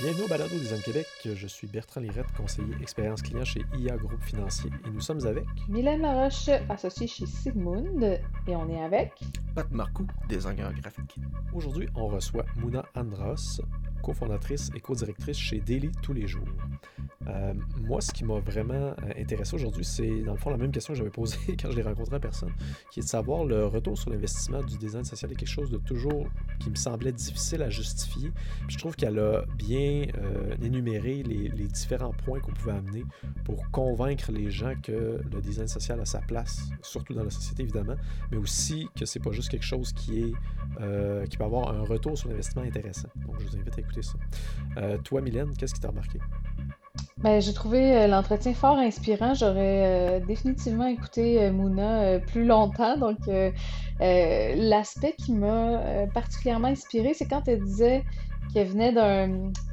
Bienvenue au Balado Design Québec. Je suis Bertrand Lirette, conseiller expérience client chez IA Groupe Financier et nous sommes avec Mylène Laroche, associée chez Sigmund et on est avec Pat Marcoux, designer graphique. Aujourd'hui, on reçoit Mouna Andros, cofondatrice et co-directrice chez Daily tous les jours. Euh, moi, ce qui m'a vraiment euh, intéressé aujourd'hui, c'est dans le fond la même question que j'avais posée quand je l'ai rencontré en personne, qui est de savoir le retour sur l'investissement du design social est quelque chose de toujours qui me semblait difficile à justifier. Puis je trouve qu'elle a bien euh, énuméré les, différents points qu'on pouvait amener pour convaincre les gens que le design social a sa place, surtout dans la société évidemment, mais aussi que c'est pas juste quelque chose qui est qui peut avoir un retour sur l'investissement intéressant. Donc je vous invite à ça. toi, Mylène, qu'est-ce qui t'a remarqué? Ben, j'ai trouvé euh, l'entretien fort inspirant. J'aurais euh, définitivement écouté euh, Mouna plus longtemps. Donc, l'aspect qui m'a particulièrement inspiré, c'est quand elle disait qu'elle venait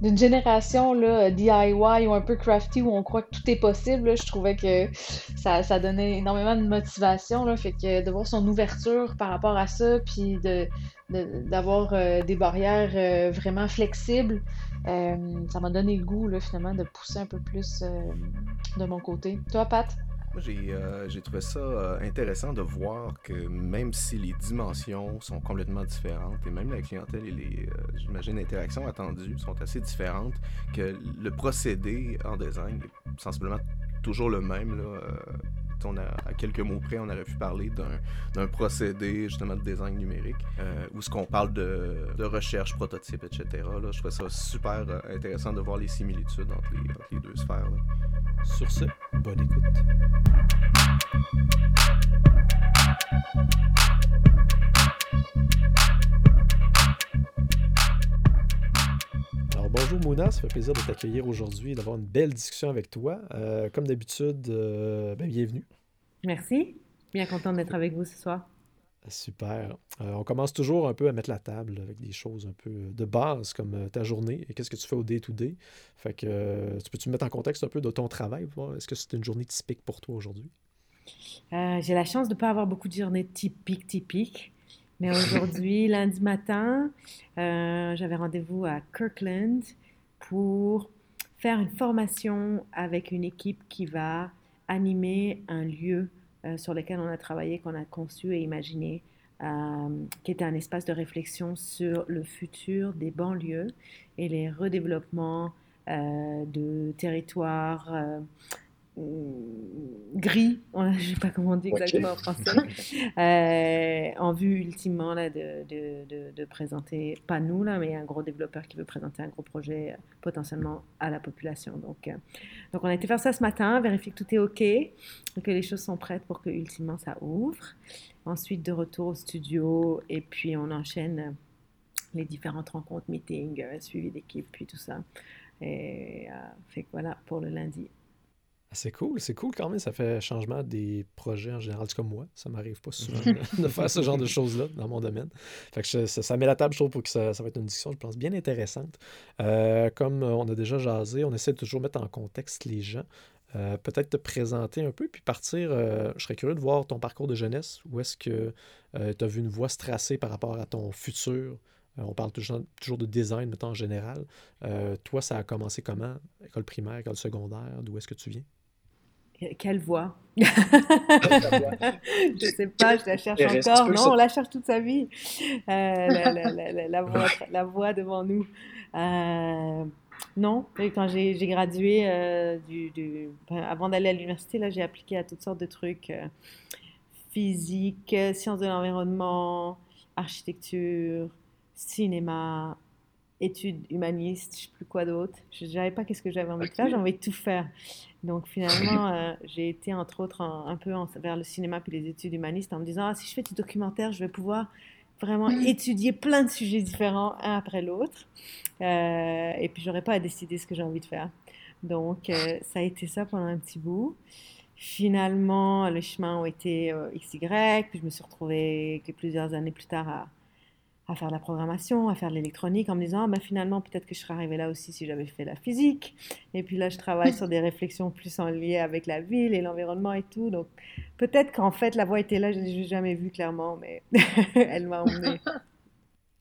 d'une génération DIY ou un peu crafty où on croit que tout est possible. Je trouvais que ça, donnait énormément de motivation. Fait que de voir son ouverture par rapport à ça, puis de, d'avoir des barrières vraiment flexibles. Euh, ça m'a donné le goût, là, finalement, de pousser un peu plus euh, de mon côté. Toi, Pat? J'ai euh, trouvé ça intéressant de voir que même si les dimensions sont complètement différentes et même la clientèle et les, j'imagine, interactions attendues sont assez différentes, que le procédé en design est sensiblement toujours le même. Là, à quelques mots près, on aurait pu parler d'un procédé justement de design numérique, euh, où ce qu'on parle de, recherche, prototype, etc. Là, je trouve ça super euh, intéressant de voir les similitudes entre les, deux sphères. Sur ce, bonne écoute. Bonjour Mouna, ça fait plaisir de t'accueillir aujourd'hui et d'avoir une belle discussion avec toi. Euh, comme d'habitude, ben, bienvenue. Merci. Bien content d'être avec vous ce soir. Super. Euh, on commence toujours un peu à mettre la table avec des choses un peu de base comme euh, ta journée et qu'est-ce que tu fais au day-to-day. Fait que euh, tu peux-tu mettre en contexte un peu de ton travail? Est-ce que c'est une journée typique pour toi aujourd'hui? J'ai la chance de ne pas avoir beaucoup de journées typiques, typiques. Mais aujourd'hui, lundi matin, j'avais rendez-vous à Kirkland pour faire une formation avec une équipe qui va animer un lieu euh, sur lequel on a travaillé, qu'on a conçu et imaginé, euh, qui était un espace de réflexion sur le futur des banlieues et les redéveloppements euh, de territoires gris, je ne sais pas comment on dit exactement en français, euh, en vue ultimement là, de, de, de, présenter, pas nous, là, mais un gros développeur qui veut présenter un gros projet euh, potentiellement à la population. Donc, euh, donc on a été faire ça ce matin, vérifier que tout est OK, que les choses sont prêtes pour que ultimement ça ouvre. Ensuite, de retour au studio, et puis on enchaîne les différentes rencontres, meetings, suivi d'équipe, puis tout ça. Et fait que voilà pour le lundi. C'est cool, c'est cool quand même. Ça fait changement des projets en général. comme moi, ça m'arrive pas souvent de, faire ce genre de choses-là dans mon domaine. Fait que ça, met la table, je trouve, pour que ça, ça, va être une discussion, je pense, bien intéressante. Euh, comme on a déjà jasé, on essaie de toujours mettre en contexte les gens. Euh, peut-être te présenter un peu, puis partir. Euh, je serais curieux de voir ton parcours de jeunesse. Où est-ce que tu as vu une voie se tracer par rapport à ton futur? on parle toujours, toujours de design, mettons en général. toi, ça a commencé comment? École primaire, école secondaire? D'où est-ce que tu viens? Quelle voix? Je sais pas, je la cherche encore. Non, on la cherche toute sa vie. Euh, la, la, la, voix, la, voix, devant nous. Euh, non, quand j'ai gradué, euh, du, du, avant d'aller à l'université, là, j'ai appliqué à toutes sortes de trucs physique, sciences de l'environnement, architecture, cinéma, études humanistes, je sais plus quoi d'autre. Je ne savais pas qu'est-ce que j'avais envie de faire, j'ai envie de tout faire. Donc finalement, euh, j'ai été entre autres un peu vers le cinéma puis les études humanistes en me disant ah, si je fais du documentaire, je vais pouvoir vraiment mm. étudier plein de sujets différents un après l'autre. Euh, et puis j'aurais pas à décider ce que j'ai envie de faire. Donc euh, ça a été ça pendant un petit bout. Finalement, les chemins ont été XY, puis je me suis retrouvée plusieurs années plus tard à, à faire de la programmation, à faire de l'électronique, en me disant, ah, ben, finalement, peut-être que je serais arrivée là aussi si j'avais fait la physique. Et puis là, je travaille sur des réflexions plus en lien avec la ville et l'environnement et tout. Donc, peut-être qu'en fait, la voie était là, je ne l'ai jamais vue clairement, mais elle m'a emmenée.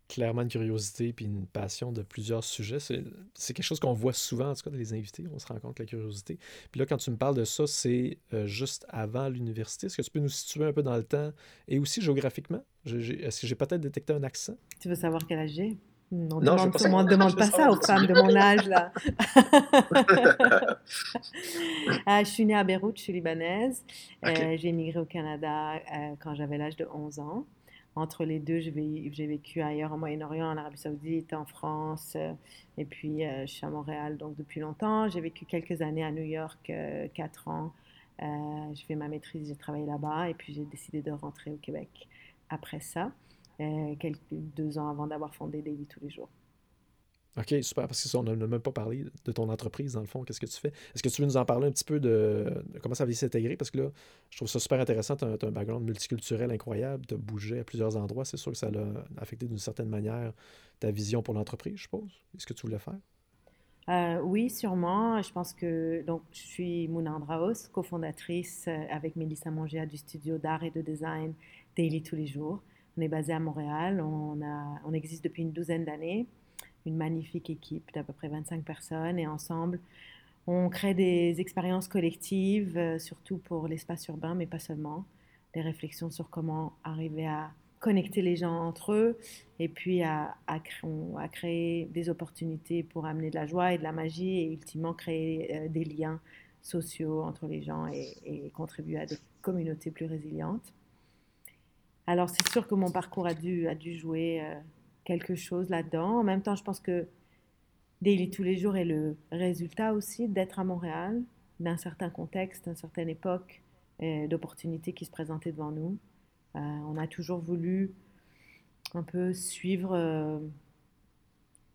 Clairement une curiosité puis une passion de plusieurs sujets. C'est quelque chose qu'on voit souvent, en tout cas, dans les invités. On se rend compte que la curiosité. Puis là, quand tu me parles de ça, c'est euh, juste avant l'université. Est-ce que tu peux nous situer un peu dans le temps et aussi géographiquement? Est-ce que j'ai peut-être détecté un accent? Tu veux savoir quel âge j'ai? On ne demande, demande pas ça aux femmes de mon âge, là. Ah, je suis née à Beyrouth, je suis libanaise. Euh, j'ai émigré au Canada euh, quand j'avais l'âge de 11 ans entre les deux, j'ai vécu ailleurs au Moyen-Orient, en Arabie Saoudite, en France, euh, et puis euh, je suis à Montréal donc depuis longtemps. J'ai vécu quelques années à New York, euh, quatre ans. j'ai fait ma maîtrise, j'ai travaillé là-bas, et puis j'ai décidé de rentrer au Québec après ça, deux ans avant d'avoir fondé Daily tous les jours. OK, super, parce que ça, on n'a même pas parlé de ton entreprise, dans le fond, qu'est-ce que tu fais? Est-ce que tu veux nous en parler un petit peu de, comment ça va s'intégrer? Parce que là, je trouve ça super intéressant, tu as, un background multiculturel incroyable, tu as bougé à plusieurs endroits, c'est sûr que ça a affecté d'une certaine manière ta vision pour l'entreprise, je suppose. Est-ce que tu voulais faire? Euh, oui, sûrement. Je pense que donc je suis Mouna Andraos, cofondatrice euh, avec Mélissa Mongea du studio d'art et de design Daily tous les jours. On est basé à Montréal, on, a, on existe depuis une douzaine d'années une magnifique équipe d'à peu près 25 personnes et ensemble, on crée des expériences collectives, euh, surtout pour l'espace urbain, mais pas seulement. Des réflexions sur comment arriver à connecter les gens entre eux et puis à, à, créer des opportunités pour amener de la joie et de la magie et ultimement créer euh, des liens sociaux entre les gens et, contribuer à des communautés plus résilientes. Alors c'est sûr que mon parcours a dû, a dû jouer euh, quelque chose là-dedans. En même temps, je pense que Daily tous les jours est le résultat aussi d'être à Montréal, d'un certain contexte, d'une certaine époque, d'opportunités qui se présentaient devant nous. Euh, on a toujours voulu un peu suivre euh,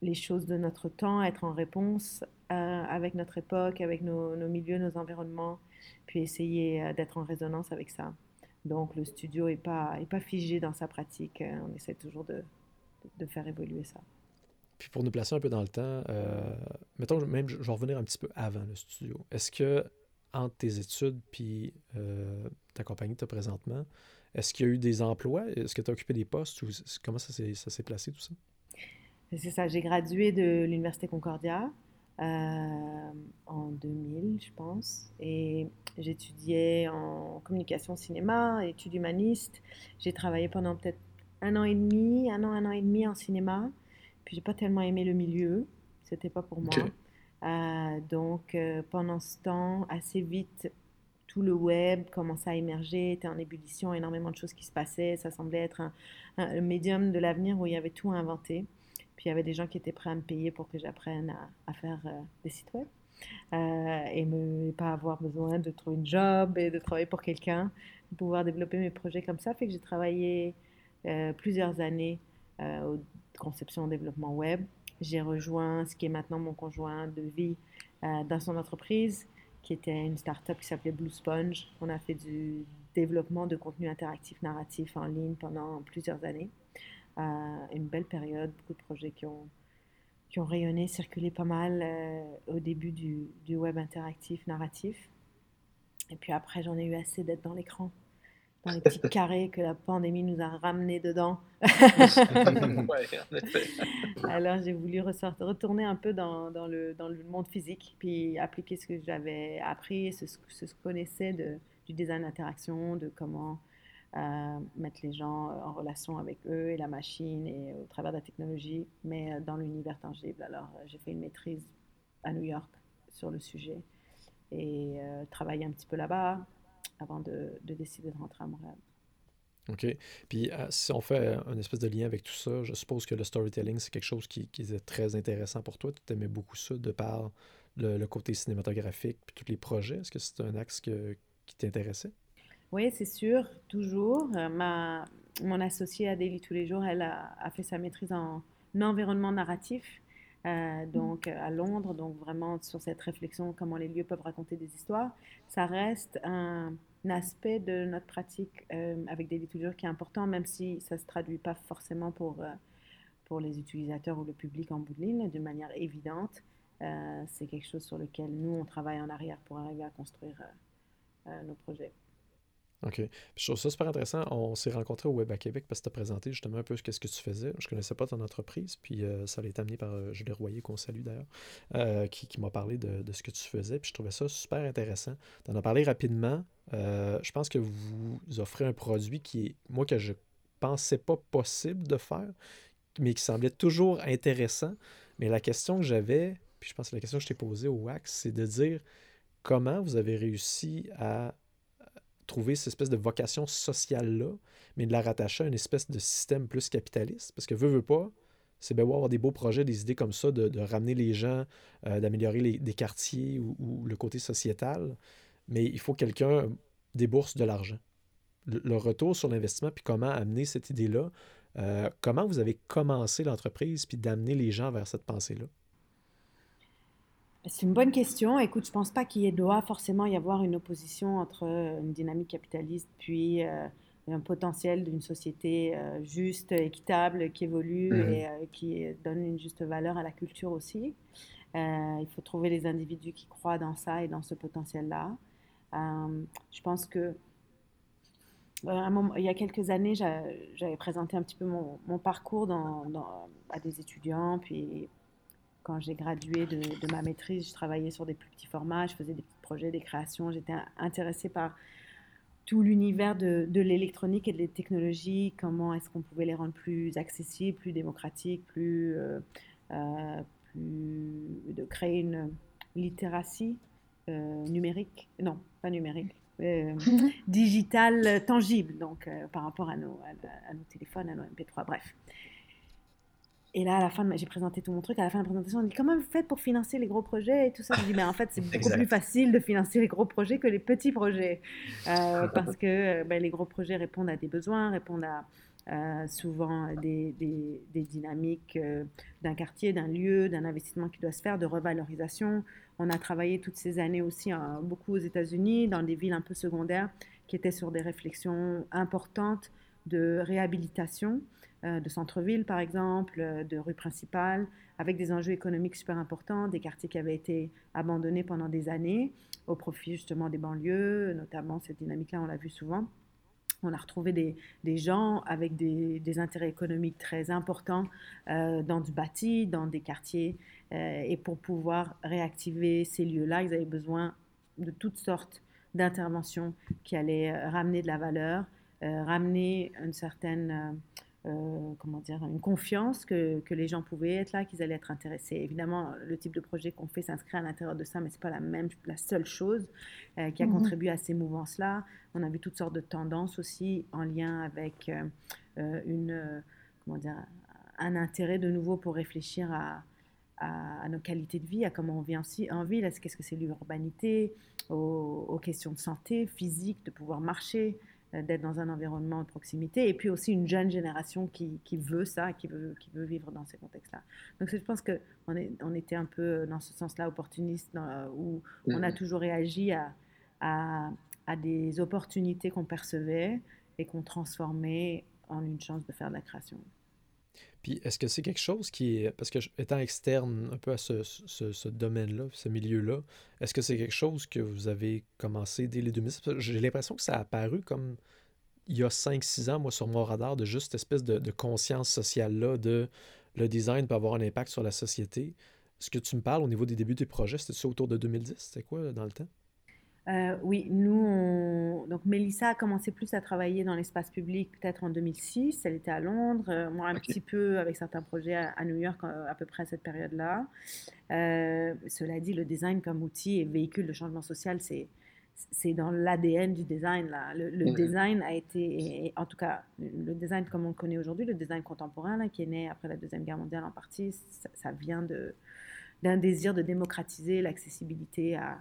les choses de notre temps, être en réponse euh, avec notre époque, avec nos, milieux, nos environnements, puis essayer d'être en résonance avec ça. Donc le studio n'est pas, est pas figé dans sa pratique, on essaie toujours de, de faire évoluer ça. Puis pour nous placer un peu dans le temps, euh, mettons, même, je vais revenir un petit peu avant le studio. Est-ce que, entre tes études puis euh, ta compagnie tu présentement, est-ce qu'il y a eu des emplois? Est-ce que tu as occupé des postes? Ou comment ça s'est placé tout ça? C'est ça, j'ai gradué de l'Université Concordia euh, en 2000, je pense, et j'étudiais en communication cinéma, études humanistes. J'ai travaillé pendant peut-être un an et demi, un an, un an et demi en cinéma. Puis j'ai pas tellement aimé le milieu, c'était pas pour moi. Euh, donc euh, pendant ce temps, assez vite, tout le web commençait à émerger, était en ébullition, énormément de choses qui se passaient. Ça semblait être un, médium de l'avenir où il y avait tout à inventer. Puis il y avait des gens qui étaient prêts à me payer pour que j'apprenne à, faire euh, des sites web. et ne pas avoir besoin de trouver une job et de travailler pour quelqu'un, pouvoir développer mes projets comme ça. Fait que j'ai travaillé plusieurs années euh, au conception et développement web. J'ai rejoint ce qui est maintenant mon conjoint de vie euh, dans son entreprise, qui était une start-up qui s'appelait Blue Sponge. On a fait du développement de contenu interactif narratif en ligne pendant plusieurs années. une belle période, beaucoup de projets qui ont, rayonné, circulé pas mal au début du, web interactif narratif. Et puis après, j'en ai eu assez d'être dans l'écran dans les petits carrés que la pandémie nous a ramenés dedans. Alors j'ai voulu ressortir, retourner un peu dans, dans, le, dans, le, monde physique, puis appliquer ce que j'avais appris, ce, ce que je connaissais de, du design d'interaction, de comment euh, mettre les gens en relation avec eux et la machine et au travers de la technologie, mais euh, dans l'univers tangible. Alors j'ai fait une maîtrise à New York sur le sujet et euh, travaillé un petit peu là-bas, avant de, décider de rentrer à Montréal. OK. Puis euh, si on fait un espèce de lien avec tout ça, je suppose que le storytelling, c'est quelque chose qui, qui est très intéressant pour toi. Tu aimais beaucoup ça de par le, côté cinématographique puis tous les projets. Est-ce que c'est un axe qui t'intéressait? Oui, c'est sûr, toujours. Euh, ma, mon associée Daily tous les jours, elle a, a fait sa maîtrise en environnement narratif. Euh, donc à Londres, donc vraiment sur cette réflexion, comment les lieux peuvent raconter des histoires, ça reste un, aspect de notre pratique euh, avec des toujours qui est important, même si ça ne se traduit pas forcément pour, euh, pour les utilisateurs ou le public en bout de ligne de manière évidente. c'est quelque chose sur lequel nous, on travaille en arrière pour arriver à construire nos projets. OK. je trouve ça super intéressant. On s'est rencontrés au Web à Québec parce que tu as présenté justement un peu ce que tu faisais. Je connaissais pas ton entreprise, puis euh, ça a été amené par euh, Julie Royer, qu'on salue d'ailleurs, euh, qui, m'a parlé de, ce que tu faisais. Puis je trouvais ça super intéressant. Tu en as parlé rapidement. je pense que vous offrez un produit qui est, moi, que je pensais pas possible de faire, mais qui semblait toujours intéressant. Mais la question que j'avais, puis je pense que la question que je t'ai posée au WAX, c'est de dire comment vous avez réussi à trouver cette espèce de vocation sociale-là, mais de la rattacher à une espèce de système plus capitaliste? Parce que veut, veut pas, c'est bien avoir des beaux projets, des idées comme ça, de, ramener les gens, euh, d'améliorer des quartiers ou, le côté sociétal, mais il faut que quelqu'un débourse de l'argent. Le, retour sur l'investissement, puis comment amener cette idée-là, euh, comment vous avez commencé l'entreprise, puis d'amener les gens vers cette pensée-là? C'est une bonne question. Écoute, je ne pense pas qu'il doit forcément y avoir une opposition entre euh, une dynamique capitaliste puis euh, un potentiel d'une société euh, juste, équitable, qui évolue mhm. et qui donne une juste valeur à la culture aussi. il faut trouver les individus qui croient dans ça et dans ce potentiel-là. je pense que un moment, il y a quelques années, j'avais présenté un petit peu mon, mon parcours dans, à des étudiants, puis quand j'ai gradué de, ma maîtrise, je travaillais sur des plus petits formats, je faisais des petits projets, des créations. J'étais intéressée par tout l'univers de, l'électronique et des technologies, comment est-ce qu'on pouvait les rendre plus accessibles, plus démocratiques, plus, euh, euh, plus de créer une littératie euh, numérique, non, pas numérique, digitale tangible, donc par rapport à nos, à nos téléphones, à nos MP3, bref. Et là, à la fin, j'ai présenté tout mon truc. À la fin de la présentation, on dit comment vous faites pour financer les gros projets et tout ça? Je dis mais en fait, c'est beaucoup plus facile de financer les gros projets que les petits projets euh, parce que euh, ben, les gros projets répondent à des besoins, répondent à euh, souvent des, des, des dynamiques d'un quartier, d'un lieu, d'un investissement qui doit se faire, de revalorisation. On a travaillé toutes ces années aussi hein, beaucoup aux États-Unis, dans des villes un peu secondaires, qui étaient sur des réflexions importantes de réhabilitation. Euh, de centre-ville, par exemple, euh, de rue principale, avec des enjeux économiques super importants, des quartiers qui avaient été abandonnés pendant des années, au profit justement des banlieues, notamment cette dynamique-là, on l'a vu souvent. On a retrouvé des, gens avec des, des, intérêts économiques très importants euh, dans du bâti, dans des quartiers. et pour pouvoir réactiver ces lieux-là, ils avaient besoin de toutes sortes d'interventions qui allaient ramener de la valeur, ramener une certaine euh, comment dire, une confiance que, que, les gens pouvaient être là, qu'ils allaient être intéressés. Évidemment, le type de projet qu'on fait s'inscrit à l'intérieur de ça, mais c'est pas la même, la seule chose euh, qui a mhm. contribué à ces mouvances-là. On a vu toutes sortes de tendances aussi en lien avec euh, une, comment dire, un intérêt de nouveau pour réfléchir à, à, nos qualités de vie, à comment on vit en, en ville, qu'est-ce que c'est l'urbanité, aux, aux, questions de santé physique, de pouvoir marcher, d'être dans un environnement de proximité, et puis aussi une jeune génération qui, qui veut ça, qui veut, qui veut vivre dans ces contextes-là. Donc je pense qu'on on était un peu dans ce sens-là opportuniste, où on a mm-hmm. toujours réagi à, à, à des opportunités qu'on percevait et qu'on transformait en une chance de faire de la création. Puis est-ce que c'est quelque chose qui est. Parce que étant externe un peu à ce, domaine-là, ce milieu-là, est-ce que c'est quelque chose que vous avez commencé dès les 2010? J'ai l'impression que ça a apparu comme il y a 5-6 ans, moi, sur mon radar, de juste cette espèce de, de conscience sociale-là, de le design peut avoir un impact sur la société. Ce que tu me parles au niveau des débuts des projets, c'était ça autour de 2010? C'était quoi dans le temps? Euh, oui, nous, donc Mélissa a commencé plus à travailler dans l'espace public peut-être en 2006. Elle était à Londres, euh, moi un petit peu avec certains projets à, New York euh, à peu près à cette période-là. cela dit, le design comme outil et véhicule de changement social, c'est c'est dans l'ADN du design. Là. Le, design a été, en tout cas, le design comme on le connaît aujourd'hui, le design contemporain, là, qui est né après la Deuxième Guerre mondiale en partie, ça, ça vient d'un désir de démocratiser l'accessibilité à,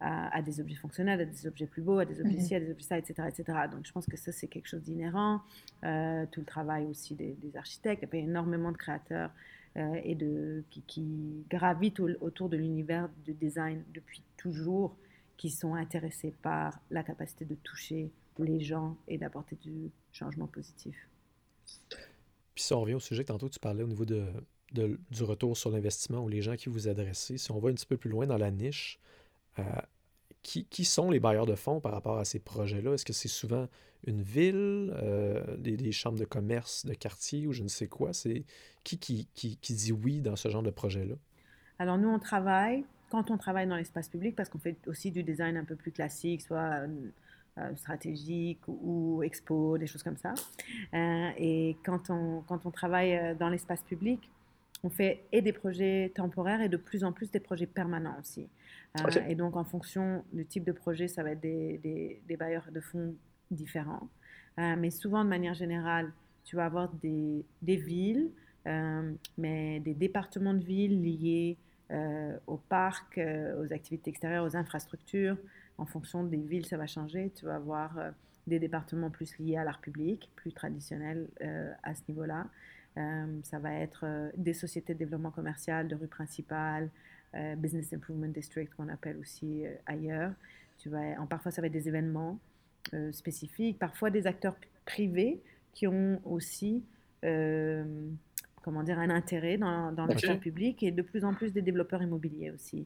à, des objets fonctionnels, à des objets plus beaux, à des objets mhm. ci, à des objets ça, etc., etc. Donc je pense que ça, c'est quelque chose d'inhérent. Euh, tout le travail aussi des, architectes. Il y a énormément de créateurs euh, et de, qui, gravitent autour de l'univers du design depuis toujours, qui sont intéressés par la capacité de toucher les gens et d'apporter du changement positif. Puis si on revient au sujet que tantôt tu parlais au niveau de, du retour sur l'investissement ou les gens qui vous adressez, si on va un petit peu plus loin dans la niche, euh, qui, qui, sont les bailleurs de fonds par rapport à ces projets-là? Est-ce que c'est souvent une ville, euh, des, chambres de commerce de quartier ou je ne sais quoi? C'est qui, qui, qui, qui dit oui dans ce genre de projet-là? Alors nous, on travaille, quand on travaille dans l'espace public, parce qu'on fait aussi du design un peu plus classique, soit euh, stratégique ou, expo, des choses comme ça. Euh, et quand on, quand on travaille euh, dans l'espace public, on fait et des projets temporaires et de plus en plus des projets permanents aussi. Et donc, en fonction du type de projet, ça va être des, des, des bailleurs de fonds différents. mais souvent, de manière générale, tu vas avoir des, des villes, mais des départements de villes liés aux parcs, aux activités extérieures, aux infrastructures, en fonction des villes, ça va changer. Tu vas avoir euh, des départements plus liés à l'art public, plus traditionnels euh, à ce niveau-là. Euh, ça va être des sociétés de développement commercial de rue principale, Business Improvement District qu'on appelle aussi ailleurs. Tu vas, en, parfois, ça va être des événements spécifiques, parfois des acteurs privés qui ont aussi comment dire, un intérêt dans, dans le public et de plus en plus des développeurs immobiliers aussi.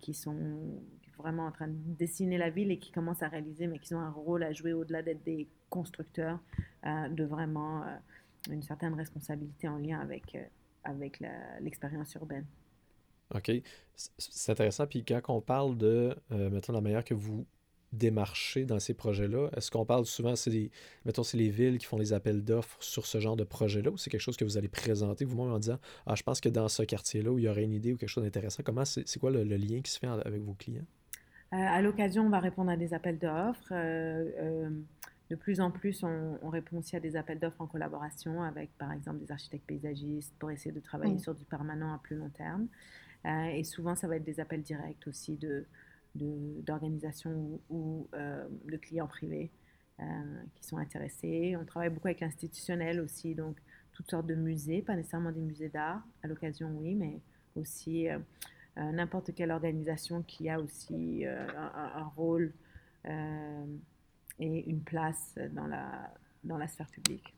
qui sont vraiment en train de dessiner la ville et qui commencent à réaliser, mais qui ont un rôle à jouer au-delà d'être des constructeurs, euh, de vraiment euh, une certaine responsabilité en lien avec, euh, avec l'expérience urbaine. OK. C'est intéressant. Puis quand on parle de, mettons, la manière que vous démarchez dans ces projets-là, est-ce qu'on parle souvent, c'est les, mettons, c'est les villes qui font les appels d'offres sur ce genre de projet-là ou c'est quelque chose que vous allez présenter vous-même en disant, ah, je pense que dans ce quartier-là où il y aurait une idée ou quelque chose d'intéressant, comment c'est, quoi le, lien qui se fait avec vos clients? Euh, à l'occasion, on va répondre à des appels d'offres. Euh, euh, de plus en plus, on, répond aussi à des appels d'offres en collaboration avec, par exemple, des architectes paysagistes pour essayer de travailler sur du permanent à plus long terme. et souvent, ça va être des appels directs aussi de, d'organisations ou, de clients privés qui sont intéressés. On travaille beaucoup avec l'institutionnel aussi, donc toutes sortes de musées, pas nécessairement des musées d'art, à l'occasion oui, mais aussi euh, n'importe quelle organisation qui a aussi euh, un, rôle euh, et une place dans la, dans la sphère publique.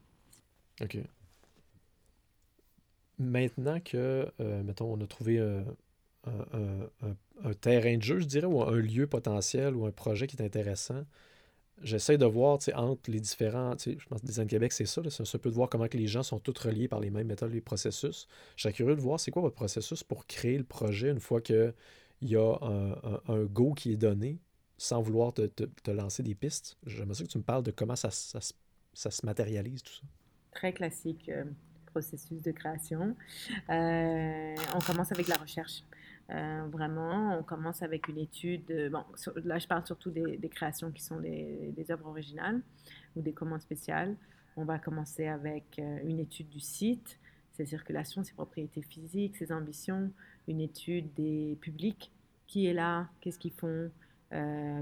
OK. Maintenant que, mettons, on a trouvé un, un, terrain de jeu, je dirais, ou un lieu potentiel ou un projet qui est intéressant, j'essaie de voir entre les différents. Je pense que Design Québec, c'est ça. C'est un peu de voir comment que les gens sont tous reliés par les mêmes méthodes, les processus. Je serais curieux de voir c'est quoi votre processus pour créer le projet une fois qu'il y a un, go qui est donné, sans vouloir te, te, lancer des pistes. J'aimerais que tu me parles de comment ça, ça, ça se matérialise, tout ça. Très classique euh, processus de création. Euh, on commence avec la recherche. Euh, vraiment, on commence avec une étude. bon, là, je parle surtout des, créations qui sont des, œuvres originales ou des commandes spéciales. On va commencer avec une étude du site, ses circulations, ses propriétés physiques, ses ambitions, une étude des publics, qui est là, qu'est-ce qu'ils font,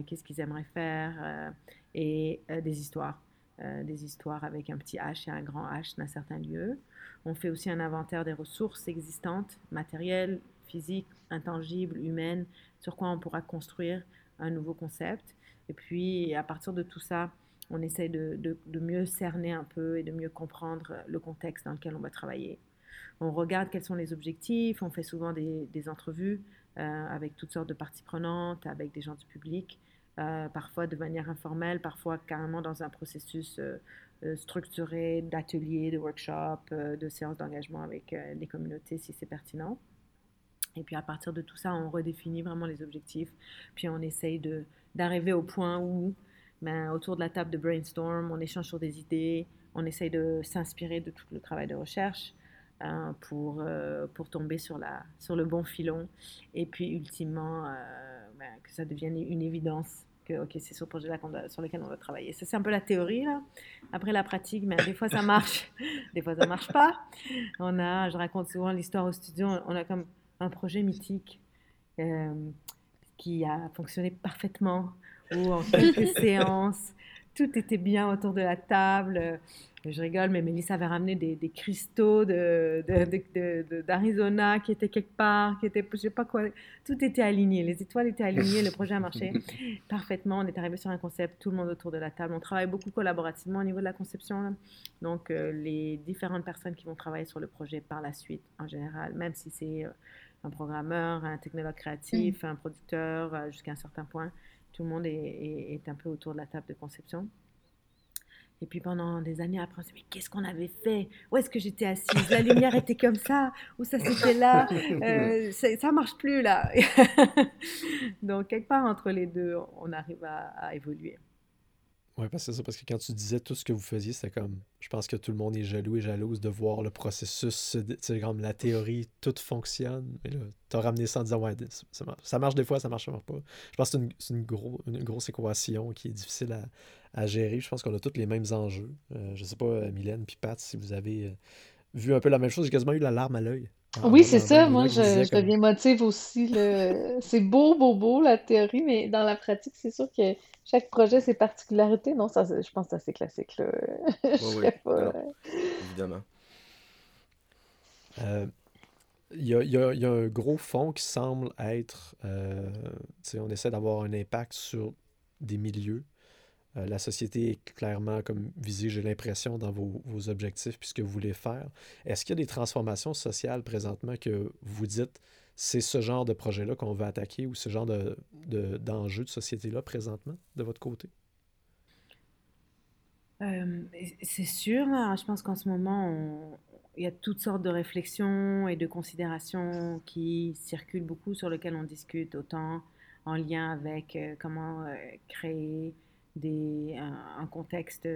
qu'est-ce qu'ils aimeraient faire, et des histoires. des histoires avec un petit H et un grand H d'un certain lieu. On fait aussi un inventaire des ressources existantes, matérielles, physique, intangible, humaine, sur quoi on pourra construire un nouveau concept. Et puis, à partir de tout ça, on essaie de, de, mieux cerner un peu et de mieux comprendre le contexte dans lequel on va travailler. On regarde quels sont les objectifs, on fait souvent des, entrevues euh, avec toutes sortes de parties prenantes, avec des gens du public, euh, parfois de manière informelle, parfois carrément dans un processus euh, structuré d'ateliers, de workshops, de séances d'engagement avec les communautés si c'est pertinent. Et puis à partir de tout ça, on redéfinit vraiment les objectifs. Puis on essaye d'arriver au point où, ben, autour de la table de brainstorm, on échange sur des idées, on essaye de s'inspirer de tout le travail de recherche hein, pour, euh, pour tomber sur, la, sur le bon filon. Et puis ultimement, euh, ben, que ça devienne une évidence que ok c'est ce projet-là sur lequel on va travailler. Ça c'est un peu la théorie là. Après la pratique, mais ben, des fois ça marche, des fois ça marche pas. On a, je raconte souvent l'histoire au studio, on a comme un projet mythique euh, qui a fonctionné parfaitement, où en quelques séances, tout était bien autour de la table. Je rigole, mais Mélissa avait ramené des, cristaux d'Arizona de, de, qui étaient quelque part, qui étaient, je sais pas quoi. Tout était aligné, les étoiles étaient alignées, le projet a marché parfaitement. On est arrivé sur un concept, tout le monde autour de la table. On travaille beaucoup collaborativement au niveau de la conception. Donc, euh, les différentes personnes qui vont travailler sur le projet par la suite, en général, même si c'est euh, un programmeur, un technologue créatif, mm. un producteur, jusqu'à un certain point. Tout le monde est, est, un peu autour de la table de conception. Et puis pendant des années après, on s'est dit, mais qu'est-ce qu'on avait fait? Où est-ce que j'étais assise? La lumière était comme ça? Ou ça c'était là? Euh, Ça marche plus là. Donc quelque part entre les deux, on arrive à évoluer. Oui, parce que c'est ça, parce que quand tu disais tout ce que vous faisiez, c'était comme. Je pense que tout le monde est jaloux et jalouse de voir le processus, c'est comme la théorie, tout fonctionne. Mais là, t'as ramené ça en disant, ouais, ça marche, des fois, ça marche pas. Je pense que c'est une, grosse équation qui est difficile à, gérer. Je pense qu'on a tous les mêmes enjeux. Euh, je sais pas, euh, Mylène puis Pat, si vous avez euh, vu un peu la même chose, j'ai quasiment eu la larme à l'œil. Oui, c'est ça. Moi, je, je deviens motive aussi. C'est beau, beau, beau, la théorie, mais dans la pratique, c'est sûr que chaque projet, ses particularités. Non, ça, je pense que c'est assez classique. Là. oui, euh, évidemment. Euh, il y, a, y, a, un gros fond qui semble être, euh, on essaie d'avoir un impact sur des milieux. La société est clairement comme visée, j'ai l'impression, dans vos, vos, objectifs puisque vous voulez faire. Est-ce qu'il y a des transformations sociales présentement que vous dites, c'est ce genre de projet-là qu'on veut attaquer ou ce genre de, d'enjeux de, société-là présentement, de votre côté? Euh, c'est sûr. Hein. Je pense qu'en ce moment, il y a toutes sortes de réflexions et de considérations qui circulent beaucoup, sur lesquelles on discute, autant en lien avec euh, comment euh, créer des, un, contexte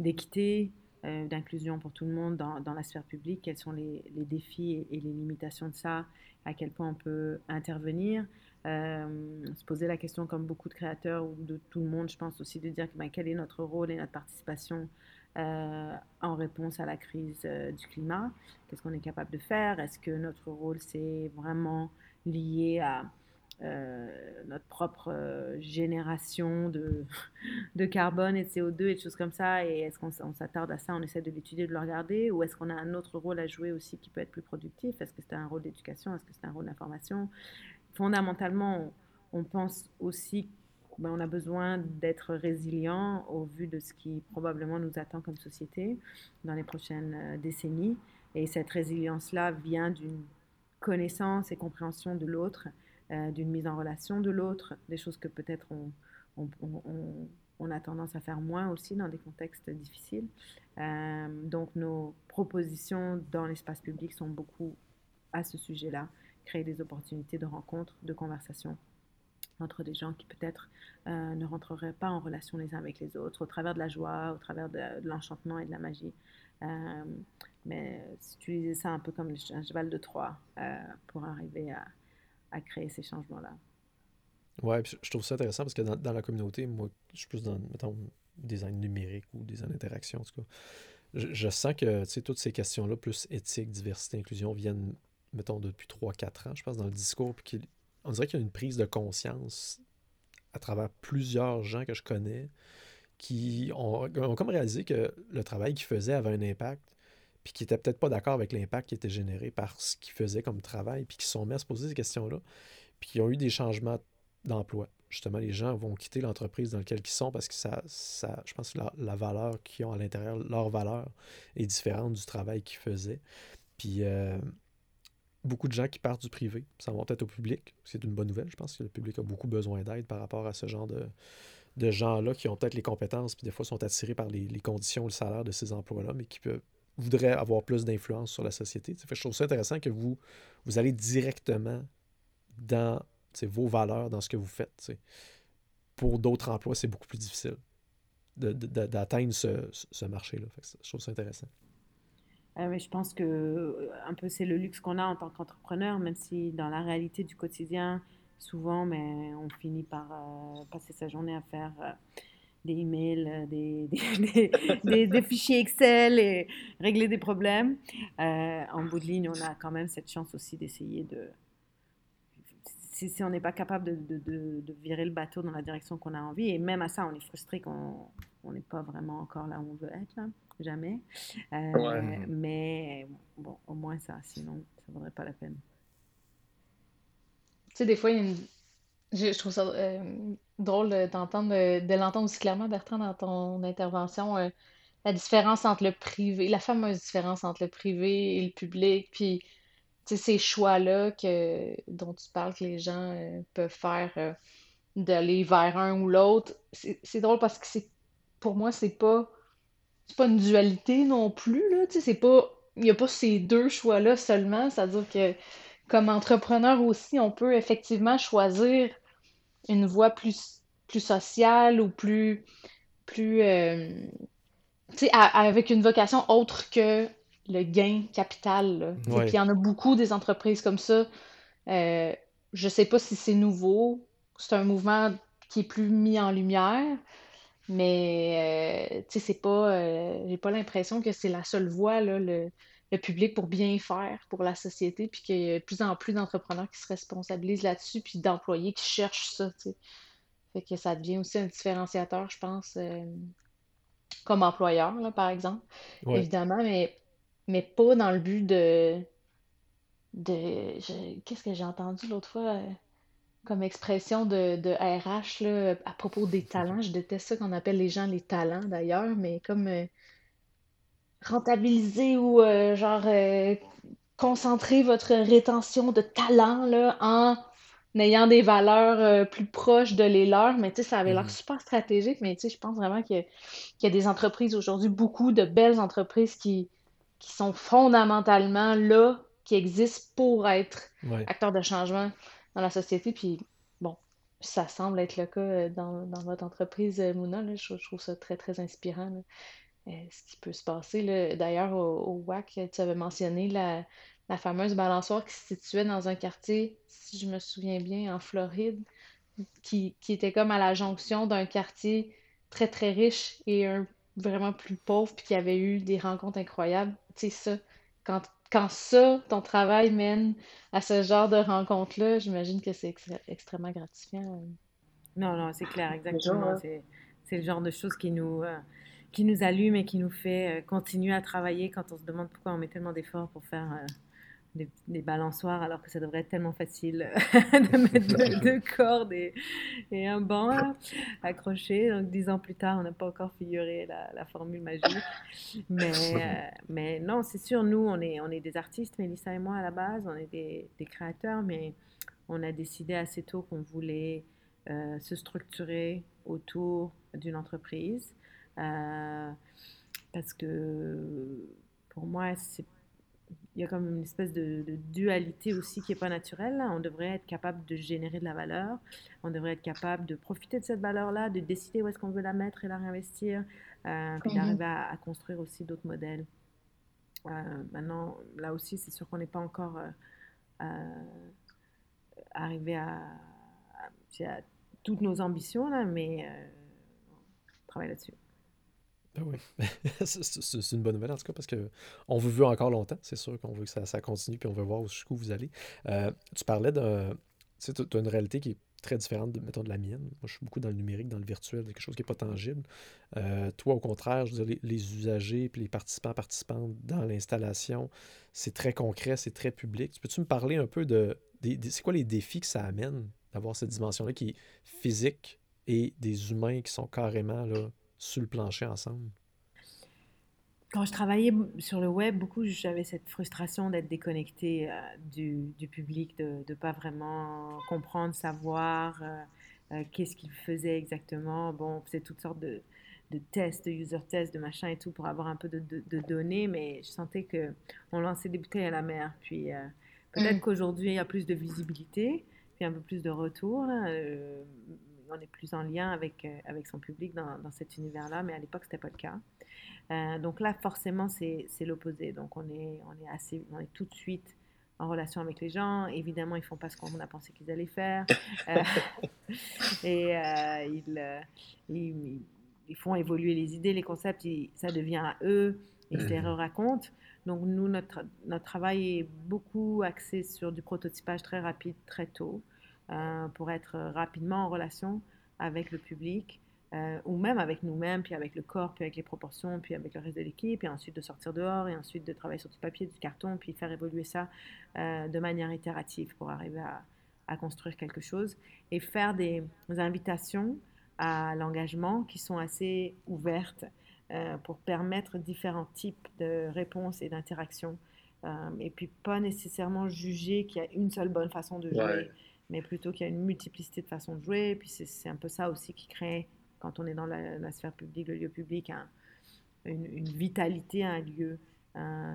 d'équité, d'inclusion pour tout le monde dans, dans, la sphère publique, quels sont les, les défis et, les limitations de ça, à quel point on peut intervenir? Euh, se poser la question, comme beaucoup de créateurs ou de tout le monde, je pense aussi, de dire ben, quel est notre rôle et notre participation euh, en réponse à la crise euh, du climat? Qu'est-ce qu'on est capable de faire? Est-ce que notre rôle, c'est vraiment lié à notre propre génération de, de, carbone et de CO2 et de choses comme ça. Et est-ce qu'on s'attarde à ça On essaie de l'étudier, de le regarder? Ou est-ce qu'on a un autre rôle à jouer aussi qui peut être plus productif? Est-ce que c'est un rôle d'éducation? Est-ce que c'est un rôle d'information? Fondamentalement, on, pense aussi ben, a besoin d'être résilient au vu de ce qui probablement nous attend comme société dans les prochaines euh, décennies. Et cette résilience-là vient d'une connaissance et compréhension de l'autre, euh, d'une mise en relation de l'autre, des choses que peut-être on, a tendance à faire moins aussi dans des contextes difficiles. Euh, donc nos propositions dans l'espace public sont beaucoup à ce sujet-là créer des opportunités de rencontres, de conversations entre des gens qui peut-être euh, ne rentreraient pas en relation les uns avec les autres, au travers de la joie, au travers de, l'enchantement et de la magie. Euh, mais utiliser ça un peu comme un cheval de Troie pour arriver à, à, créer ces changements-là. Ouais, je trouve ça intéressant parce que dans, la communauté, moi, je suis plus dans, mettons, design numérique ou design interaction, en tout cas. Je, sens que toutes ces questions-là, plus éthique, diversité, inclusion, viennent mettons, depuis 3-4 ans, je pense, dans le discours, on dirait qu'il y a une prise de conscience à travers plusieurs gens que je connais qui ont, comme réalisé que le travail qu'ils faisaient avait un impact, puis qui n'étaient peut-être pas d'accord avec l'impact qui était généré par ce qu'ils faisaient comme travail, puis qui sont mis à se poser ces questions-là, puis qui ont eu des changements d'emploi. Justement, les gens vont quitter l'entreprise dans laquelle ils sont parce que ça, je pense que la, valeur qu'ils ont à l'intérieur, leur valeur est différente du travail qu'ils faisaient. Puis, euh, beaucoup de gens qui partent du privé, ça va peut-être au public. C'est une bonne nouvelle, je pense que le public a beaucoup besoin d'aide par rapport à ce genre de, gens-là qui ont peut-être les compétences, puis des fois sont attirés par les, les conditions, le salaire de ces emplois-là, mais qui peuvent, voudraient avoir plus d'influence sur la société. Fait, je trouve ça intéressant que vous, vous allez directement dans vos valeurs, dans ce que vous faites. Pour d'autres emplois, c'est beaucoup plus difficile d'atteindre ce, marché-là. Je trouve ça intéressant. Euh, mais je pense que euh, un peu c'est le luxe qu'on a en tant qu'entrepreneur, même si dans la réalité du quotidien, souvent, mais on finit par euh, passer sa journée à faire des emails, des, des, des, fichiers Excel et régler des problèmes. en bout de ligne, on a quand même cette chance aussi d'essayer de. Si, si on n'est pas capable de, de, de, virer le bateau dans la direction qu'on a envie, et même à ça, on est frustré qu'on n'est pas vraiment encore là où on veut être. Là jamais. Euh, mais bon, au moins ça, sinon ça ne vaudrait pas la peine. Tu sais, des fois, je, trouve ça euh, drôle d'entendre, de, l'entendre aussi clairement, Bertrand, dans ton intervention, euh, la différence entre le privé, la fameuse différence entre le privé et le public. Puis ces choix-là dont tu parles que les gens euh, peuvent faire euh, d'aller vers un ou l'autre, c'est drôle parce que c'est pour moi, c'est pas c'est pas une dualité non plus, là. C'est pas. Il n'y a pas ces deux choix-là seulement. C'est-à-dire que comme entrepreneur aussi, on peut effectivement choisir une voie plus, plus sociale ou plus, plus euh, avec une vocation autre que le gain capital. Il y en a beaucoup des entreprises comme ça. Euh, je sais pas si c'est nouveau. C'est un mouvement qui est plus mis en lumière. Mais euh, tu sais, c'est pas. Euh, j'ai pas l'impression que c'est la seule voie, là, le, le, public pour bien faire pour la société, puis qu'il y a de plus en plus d'entrepreneurs qui se responsabilisent là-dessus, puis d'employés qui cherchent ça. Fait que ça devient aussi un différenciateur, je pense, euh, comme employeur, là, par exemple. Évidemment, mais, mais pas dans le but de. de Qu'est-ce que j'ai entendu l'autre fois? comme expression de, de RH là, à propos des talents. Je déteste ça qu'on appelle les gens les talents d'ailleurs, mais comme euh, rentabiliser ou euh, genre euh, concentrer votre rétention de talent là, en ayant des valeurs plus proches de les leurs. Mais tu sais, ça avait l'air mm-hmm. super stratégique, mais tu sais, je pense vraiment qu'il y, a des entreprises aujourd'hui, beaucoup de belles entreprises qui, qui sont fondamentalement là, qui existent pour être acteurs de changement dans la société. Puis bon, ça semble être le cas euh, dans, votre entreprise, euh, Mouna. Je, trouve ça très, très inspirant. Euh, ce qui peut se passer. D'ailleurs, au, WAC, tu avais mentionné la, fameuse balançoire qui se situait dans un quartier, si je me souviens bien, en Floride, qui, était comme à la jonction d'un quartier très, très riche et un vraiment plus pauvre, puis qui avait eu des rencontres incroyables. Tu sais, ça, quand quand ça, ton travail mène à ce genre de rencontre-là, j'imagine que c'est extrêmement gratifiant. Non, non, c'est clair, exactement. C'est le genre de choses qui nous, euh, qui nous allume et qui nous fait euh, continuer à travailler quand on se demande pourquoi on met tellement d'efforts pour faire euh, des, balançoires alors que ça devrait être tellement facile de mettre deux, cordes et, un banc accroché. Donc dix ans plus tard, on n'a pas encore figuré la, formule magique. Mais, euh, mais non, c'est sûr, nous, on est, on est des artistes, Mélissa et moi à la base, on est des, des créateurs, mais on a décidé assez tôt qu'on voulait euh, se structurer autour d'une entreprise. Euh, parce que pour moi, il y a comme une espèce de, dualité aussi qui n'est pas naturelle. On devrait être capable de générer de la valeur, on devrait être capable de profiter de cette valeur-là, de décider où est-ce qu'on veut la mettre et la réinvestir, euh, puis mhm. d'arriver à, construire aussi d'autres modèles. Euh, maintenant, là aussi, c'est sûr qu'on n'est pas encore euh, arrivé à, à, toutes nos ambitions, là, mais on travaille là-dessus. Ah oui, c'est une bonne nouvelle en tout cas parce qu'on vous veut encore longtemps. C'est sûr qu'on veut que ça, continue puis on veut voir jusqu'où vous allez. Euh, tu parlais de. Tu tu as une réalité qui est très différente de, mettons, de la mienne. Moi, je suis beaucoup dans le numérique, dans le virtuel, quelque chose qui n'est pas tangible. Euh, toi, au contraire, je veux dire, les, usagers puis les participants, participantes dans l'installation, c'est très concret, c'est très public. Peux-tu me parler un peu de. c'est quoi les défis que ça amène d'avoir cette dimension-là qui est physique et des humains qui sont carrément là, sur le plancher ensemble? Quand je travaillais sur le web, beaucoup, j'avais cette frustration d'être déconnecté euh, du, du, public, de ne pas vraiment comprendre, savoir euh, euh, qu'est-ce qu'il faisait exactement. Bon, on faisait toutes sortes de, de tests, de user tests, de machin et tout pour avoir un peu de, de, données, mais je sentais qu'on lançait des bouteilles à la mer. Puis peut-être mm. qu'aujourd'hui, il y a plus de visibilité, puis un peu plus de retour on est plus en lien avec, euh, avec son public dans, dans cet univers-là, mais à l'époque, ce n'était pas le cas. Euh, donc là, forcément, c'est l'opposé. Donc on est, on, est assez, on est tout de suite en relation avec les gens. Évidemment, ils font pas ce qu'on a pensé qu'ils allaient faire. Euh, et ils, ils, ils, font évoluer les idées, les concepts, ça devient à eux, ils se les mhm. racontent. Donc nous, notre, notre travail est beaucoup axé sur du prototypage très rapide, très tôt. Euh, pour être rapidement en relation avec le public euh, ou même avec nous-mêmes, puis avec le corps, puis avec les proportions, puis avec le reste de l'équipe, et ensuite de sortir dehors, et ensuite de travailler sur du papier, du carton, puis faire évoluer ça euh, de manière itérative pour arriver à, à, construire quelque chose et faire des invitations à l'engagement qui sont assez ouvertes pour permettre différents types de réponses et d'interactions et puis pas nécessairement juger qu'il y a une seule bonne façon de jouer, mais plutôt qu'il y a une multiplicité de façons de jouer. Puis c'est un peu ça aussi qui crée, quand on est dans la, sphère publique, le lieu public, une, une, vitalité à un lieu.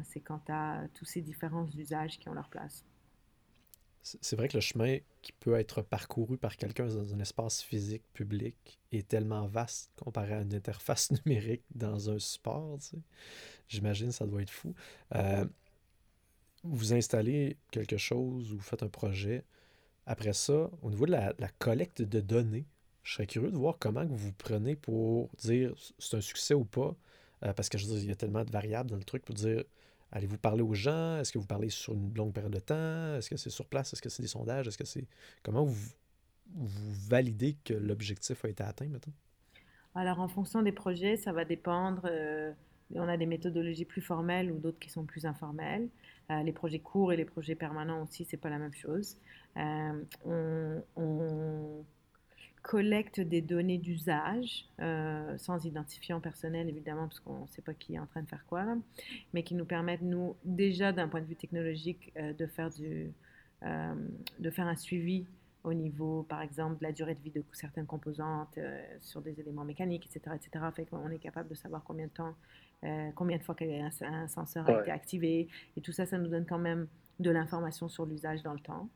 c'est quand tu as tous ces différents usages qui ont leur place c'est vrai que le chemin qui peut être parcouru par quelqu'un dans un espace physique public est tellement vaste comparé à une interface numérique dans un support. J'imagine ça doit être fou. Euh, vous installez quelque chose ou faites un projet. Après ça, au niveau de la, collecte de données, je serais curieux de voir comment vous vous prenez pour dire c'est un succès ou pas. Euh, parce que je veux dire, il y a tellement de variables dans le truc pour dire Allez-vous parler aux gens? Est-ce que vous parlez sur une longue période de temps? Est-ce que c'est sur place? Est-ce que c'est des sondages? Est-ce que c'est. Comment vous, vous validez que l'objectif a été atteint, maintenant? Alors, en fonction des projets, ça va dépendre. Euh, on a des méthodologies plus formelles ou d'autres qui sont plus informelles. Euh, les projets courts et les projets permanents aussi, c'est pas la même chose. Euh, on collecte des données d'usage, euh, sans identifiant personnel évidemment, parce qu'on ne sait pas qui est en train de faire quoi, mais qui nous permettent, nous, déjà d'un point de vue technologique, de, faire du, de faire un suivi au niveau, par exemple, de la durée de vie de certaines composantes sur des éléments mécaniques, etc. etc. Fait qu'on est capable de savoir combien de temps, combien de fois un, un senseur a été activé, et tout ça, ça nous donne quand même de l'information sur l'usage dans le temps.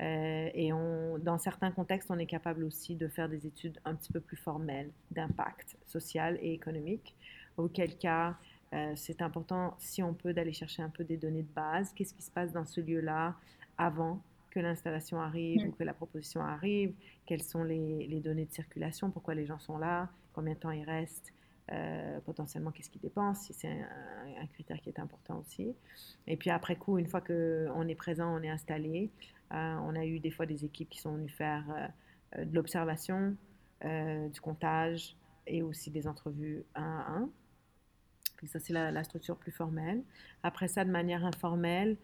Euh, et on, dans certains contextes, on est capable aussi de faire des études un petit peu plus formelles d'impact social et économique, auquel cas euh, c'est important, si on peut, d'aller chercher un peu des données de base. Qu'est-ce qui se passe dans ce lieu-là avant que l'installation arrive ou que la proposition arrive? Quelles sont les, les, données de circulation? Pourquoi les gens sont là? Combien de temps ils restent euh, potentiellement qu'est-ce qu'ils dépensent, si c'est un, critère qui est important aussi. Et puis après coup, une fois qu'on est présent, on est installé, euh, on a eu des fois des équipes qui sont venues faire euh, de l'observation, du comptage et aussi des entrevues un à un. Ça, c'est la, structure plus formelle. Après ça, de manière informelle,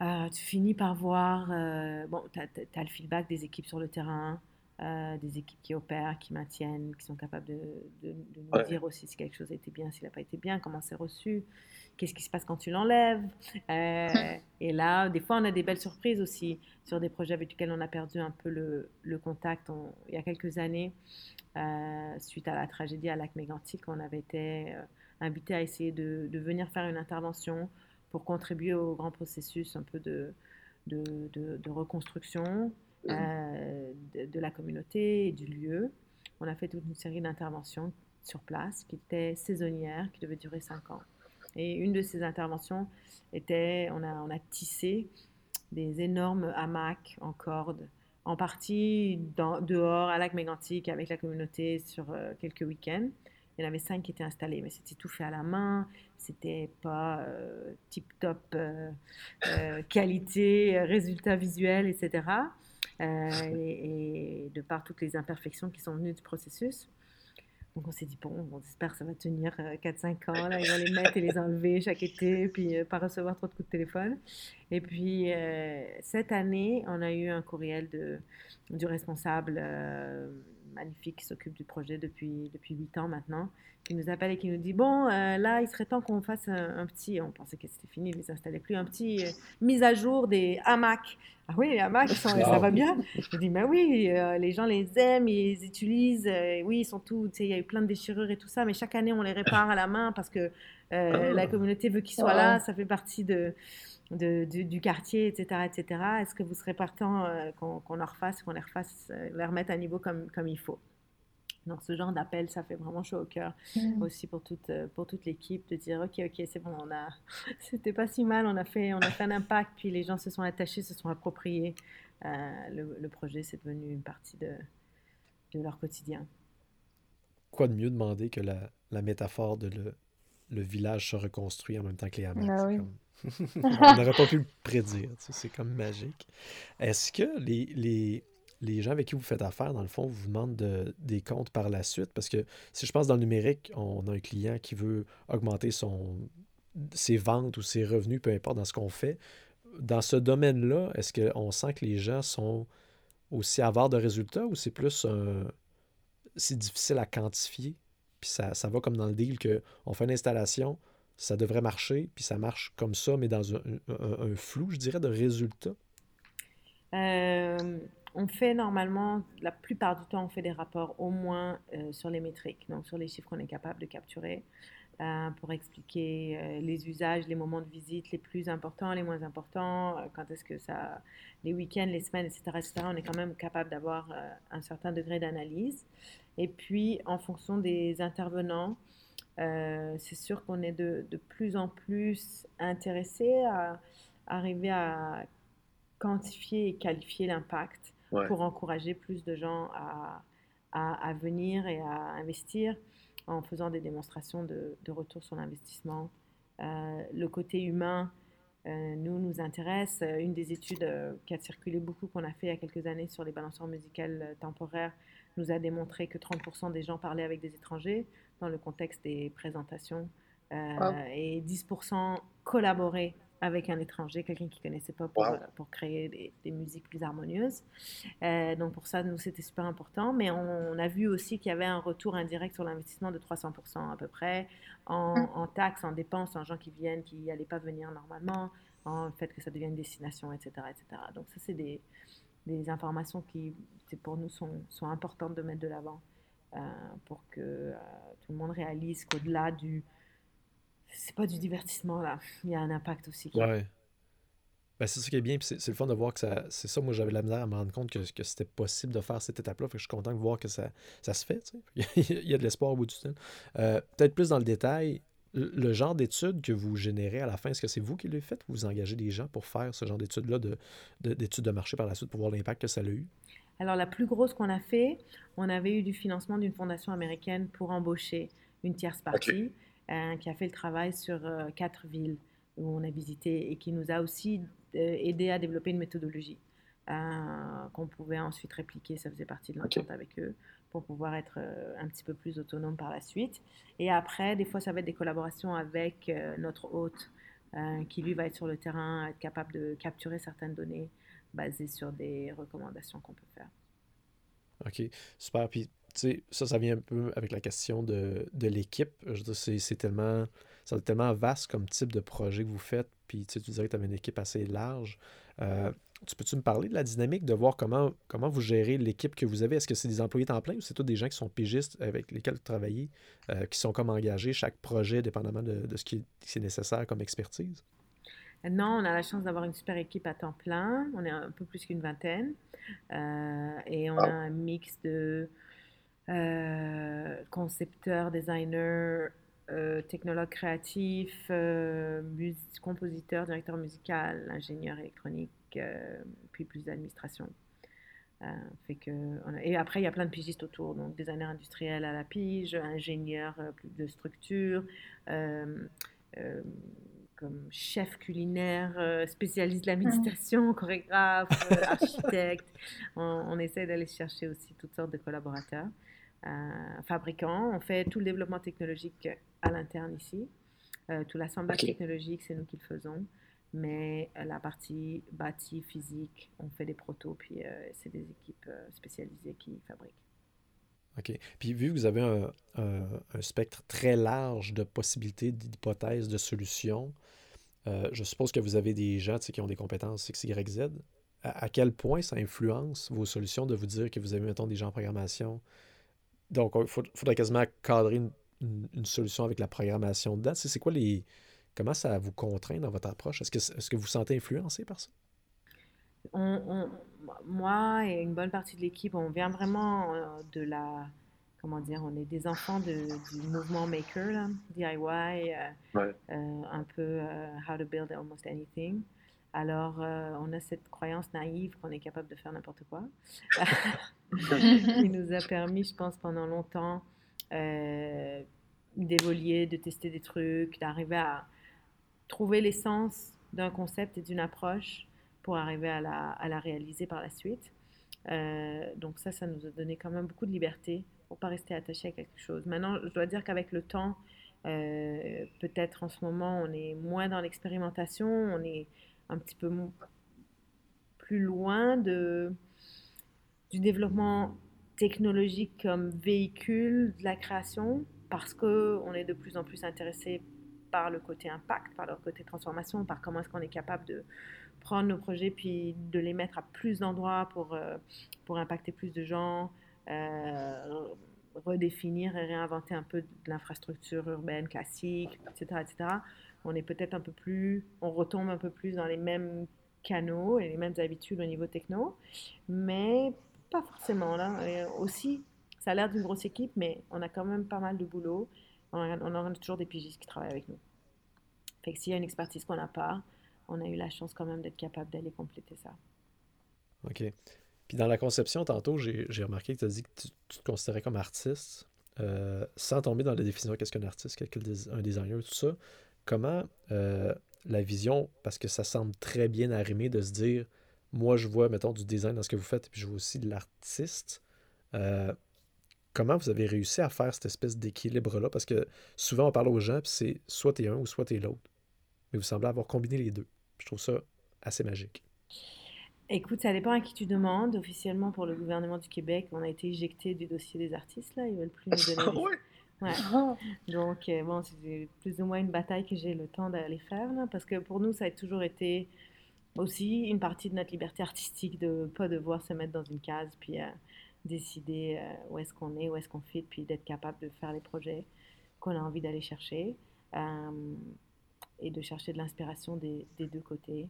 tu finis par voir, bon, tu as, le feedback des équipes sur le terrain, des équipes qui opèrent, qui maintiennent, qui sont capables de, nous dire aussi si quelque chose a été bien, s'il n'a pas été bien, comment c'est reçu qu'est-ce qui se passe quand tu l'enlèves. Euh, Et là, des fois, on a des belles surprises aussi sur des projets avec lesquels on a perdu un peu le, contact. il y a quelques années, euh, suite à la tragédie à Lac Mégantic, on avait été euh, invité à essayer de, venir faire une intervention pour contribuer au grand processus un peu de, de, reconstruction de, de, la communauté et du lieu. On a fait toute une série d'interventions sur place qui étaient saisonnières, qui devaient durer cinq ans. Et une de ces interventions était, on a, on a tissé des énormes hamacs en corde, en partie dans, dehors à Lac Mégantic avec la communauté sur euh, quelques week-ends. Il y en avait cinq qui étaient installés, mais c'était tout fait à la main, c'était pas euh, tip-top euh, qualité, résultat visuel, etc. Et, et, de par toutes les imperfections qui sont venues du processus. Donc on s'est dit, bon, on espère que ça va tenir 4-5 euh, ans. Là, ils vont les mettre et les enlever chaque été, puis euh, pas recevoir trop de coups de téléphone. Et puis euh, cette année, on a eu un courriel du responsable magnifique qui s'occupe du projet depuis, depuis 8 ans maintenant, qui nous appelle et qui nous dit Bon, euh, là, il serait temps qu'on fasse un, petit, on pensait que c'était fini, mais ça s'installait plus, un petit euh, mise à jour des hamacs. Ah oui, les hamacs, ça va bien. Je dis Mais oui, euh, les gens les aiment, ils les utilisent. oui, ils sont tous, tu sais, il y a eu plein de déchirures et tout ça, mais chaque année, on les répare à la main parce que la communauté veut qu'ils soient là, ça fait partie de. De, du, quartier, etc., etc. Est-ce que vous serez partant qu'on leur refasse, qu'on les refasse, les remette à niveau comme, comme il faut? Donc ce genre d'appel, ça fait vraiment chaud au cœur mmh. aussi pour toute, euh, pour toute l'équipe de dire ok ok c'est bon on a c'était pas si mal on a fait on a fait un impact puis les gens se sont attachés se sont appropriés euh, le, projet c'est devenu une partie de, de leur quotidien. Quoi de mieux demander que la, la métaphore de le, le, village se reconstruit en même temps que les hamacs. Ah on n'aurait pas pu le prédire, c'est comme magique. Est-ce que les, les les gens avec qui vous faites affaire, dans le fond, vous demandent des comptes par la suite? Parce que si je pense dans le numérique, on a un client qui veut augmenter ses ventes ou ses revenus, peu importe dans ce qu'on fait. Dans ce domaine-là, est-ce qu'on sent que les gens sont aussi avares de résultats ou c'est plus. C'est difficile à quantifier? Puis ça, ça va comme dans le deal qu'on fait une installation, ça devrait marcher, puis ça marche comme ça, mais dans un, un, flou, je dirais, de résultats? Euh, on fait normalement, la plupart du temps, on fait des rapports au moins euh, sur les métriques, donc sur les chiffres qu'on est capable de capturer. Euh, pour expliquer euh, les usages, les moments de visite les plus importants, les moins importants, quand est-ce que ça, les week-ends, les semaines, etc., etc. On est quand même capable d'avoir un certain degré d'analyse. Et puis, en fonction des intervenants, c'est sûr qu'on est de, de, plus en plus intéressé à, arriver à quantifier et qualifier l'impact pour encourager plus de gens à, à, à venir et à investir en faisant des démonstrations de, retour sur l'investissement. Euh, le côté humain, euh, nous, nous intéresse. Une des études euh, qui a circulé beaucoup, qu'on a fait il y a quelques années sur les balanceurs musicales temporaires, nous a démontré que 30% des gens parlaient avec des étrangers dans le contexte des présentations et 10% collaboraient avec un étranger, quelqu'un qui ne connaissait pas pour, pour créer des, musiques plus harmonieuses. Euh, donc pour ça, nous, c'était super important. Mais on, a vu aussi qu'il y avait un retour indirect sur l'investissement de 300% à peu près, en, hum. en, taxes, en dépenses, en gens qui viennent, qui n'allaient pas venir normalement, en fait que ça devienne une destination, etc. etc. Donc ça, c'est des, des, informations qui, pour nous, sont, sont, importantes de mettre de l'avant euh, pour que euh, tout le monde réalise qu'au-delà du c'est pas du divertissement là. Il y a un impact aussi. Ouais. Ben, c'est ça qui est bien, c'est le fun de voir que ça. C'est ça, moi j'avais la misère à me rendre compte que, que c'était possible de faire cette étape-là. je suis content de voir que ça, ça se fait. Il y a de l'espoir au bout du temps. Euh, peut-être plus dans le détail, le genre d'études que vous générez à la fin, est-ce que c'est vous qui le faites ou vous engagez des gens pour faire ce genre d'études-là, d'études de, d'études de, marché par la suite pour voir l'impact que ça a eu? Alors, la plus grosse qu'on a fait, on avait eu du financement d'une fondation américaine pour embaucher une tierce partie. Euh, qui a fait le travail sur euh, quatre villes où on a visité et qui nous a aussi euh, aidé à développer une méthodologie qu'on pouvait ensuite répliquer. Ça faisait partie de l'entente avec eux pour pouvoir être un petit peu plus autonome par la suite. Et après, des fois, ça va être des collaborations avec notre hôte qui, lui, va être sur le terrain, être capable de capturer certaines données basées sur des recommandations qu'on peut faire. OK, super. Puis ça, ça vient un peu avec la question de, de l'équipe. C'est tellement, tellement vaste comme type de projet que vous faites. Puis tu dirais que tu as une équipe assez large. Euh, tu peux-tu me parler de la dynamique, de voir comment, comment vous gérez l'équipe que vous avez? Est-ce que c'est des employés temps plein ou c'est tous des gens qui sont pigistes avec lesquels vous travaillez, euh, qui sont comme engagés chaque projet, dépendamment de, de ce qui est nécessaire comme expertise? Non, on a la chance d'avoir une super équipe à temps plein. On est un peu plus qu'une vingtaine. Euh, et on a un mix de euh, concepteur, designer, euh, technologue créatif, euh, compositeur, directeur musical, ingénieur électronique, puis plus d'administration. fait que, et après, il y a plein de pigistes autour, donc designer industriel à la pige, ingénieur de structure, comme chef culinaire, spécialiste de la mmh. méditation, chorégraphe, architecte. On, on essaie d'aller chercher aussi toutes sortes de collaborateurs. Euh, fabricant. On fait tout le développement technologique à l'interne ici. Euh, tout l'assemblage technologique, c'est nous qui le faisons. Mais euh, la partie bâtie, physique, on fait des protos, puis c'est des équipes spécialisées qui fabriquent. OK. Puis vu que vous avez un, un, spectre très large de possibilités, d'hypothèses, de solutions, je suppose que vous avez des gens qui ont des compétences X, Y, Z. À, à, quel point ça influence vos solutions de vous dire que vous avez, mettons, des gens en programmation donc, il faudrait quasiment cadrer une, solution avec la programmation dedans. C'est quoi les. Comment ça vous contraint dans votre approche? Est-ce que, est que vous vous sentez influencé par ça? moi et une bonne partie de l'équipe, on vient vraiment euh, de la. Comment dire? On est des enfants du mouvement maker, DIY, euh, euh, un peu how to build almost anything. Alors, on a cette croyance naïve qu'on est capable de faire n'importe quoi. qui nous a permis, je pense, pendant longtemps euh, d'évoluer, de tester des trucs, d'arriver à trouver l'essence d'un concept et d'une approche pour arriver à la, à la, réaliser par la suite. Euh, donc ça, ça nous a donné quand même beaucoup de liberté pour pas rester attaché à quelque chose. Maintenant, je dois dire qu'avec le temps, euh, peut-être en ce moment, on est moins dans l'expérimentation, on est un petit peu plus loin de, du développement technologique comme véhicule de la création parce qu'on est de plus en plus intéressé par le côté impact, par le côté transformation, par comment est-ce qu'on est capable de prendre nos projets puis de les mettre à plus d'endroits pour, euh, pour impacter plus de gens, euh, redéfinir et réinventer un peu l'infrastructure urbaine classique, etc., etc. On est peut-être un peu plus, on retombe un peu plus dans les mêmes canaux et les mêmes habitudes au niveau techno, mais pas forcément là. aussi, ça a l'air d'une grosse équipe, mais on a quand même pas mal de boulot. On a, toujours des pigistes qui travaillent avec nous. Fait que s'il y a une expertise qu'on n'a pas, on a eu la chance quand même d'être capable d'aller compléter ça. OK. Puis dans la conception, tantôt, j'ai remarqué que tu as dit que tu, te considérais comme artiste, euh, sans tomber dans la définition qu'est-ce qu'un artiste, qu'est-ce qu'un designer, tout ça. Comment euh, la vision, parce que ça semble très bien arrimé de se dire, moi je vois, mettons, du design dans ce que vous faites, et puis je vois aussi de l'artiste. Euh, comment vous avez réussi à faire cette espèce d'équilibre-là? Parce que souvent on parle aux gens, puis c'est soit t'es un ou soit t'es l'autre. Mais vous semblez avoir combiné les deux. Je trouve ça assez magique. Écoute, ça dépend à qui tu demandes. Officiellement, pour le gouvernement du Québec, on a été éjecté du dossier des artistes. Là, ils veulent plus nous donner. Ouais. Donc, euh, bon, c'est plus ou moins une bataille que j'ai le temps d'aller faire. Là, parce que pour nous, ça a toujours été aussi une partie de notre liberté artistique de ne pas devoir se mettre dans une case puis euh, décider euh, où est-ce qu'on est, où est-ce qu'on fit, puis d'être capable de faire les projets qu'on a envie d'aller chercher et de chercher de l'inspiration des, des, deux côtés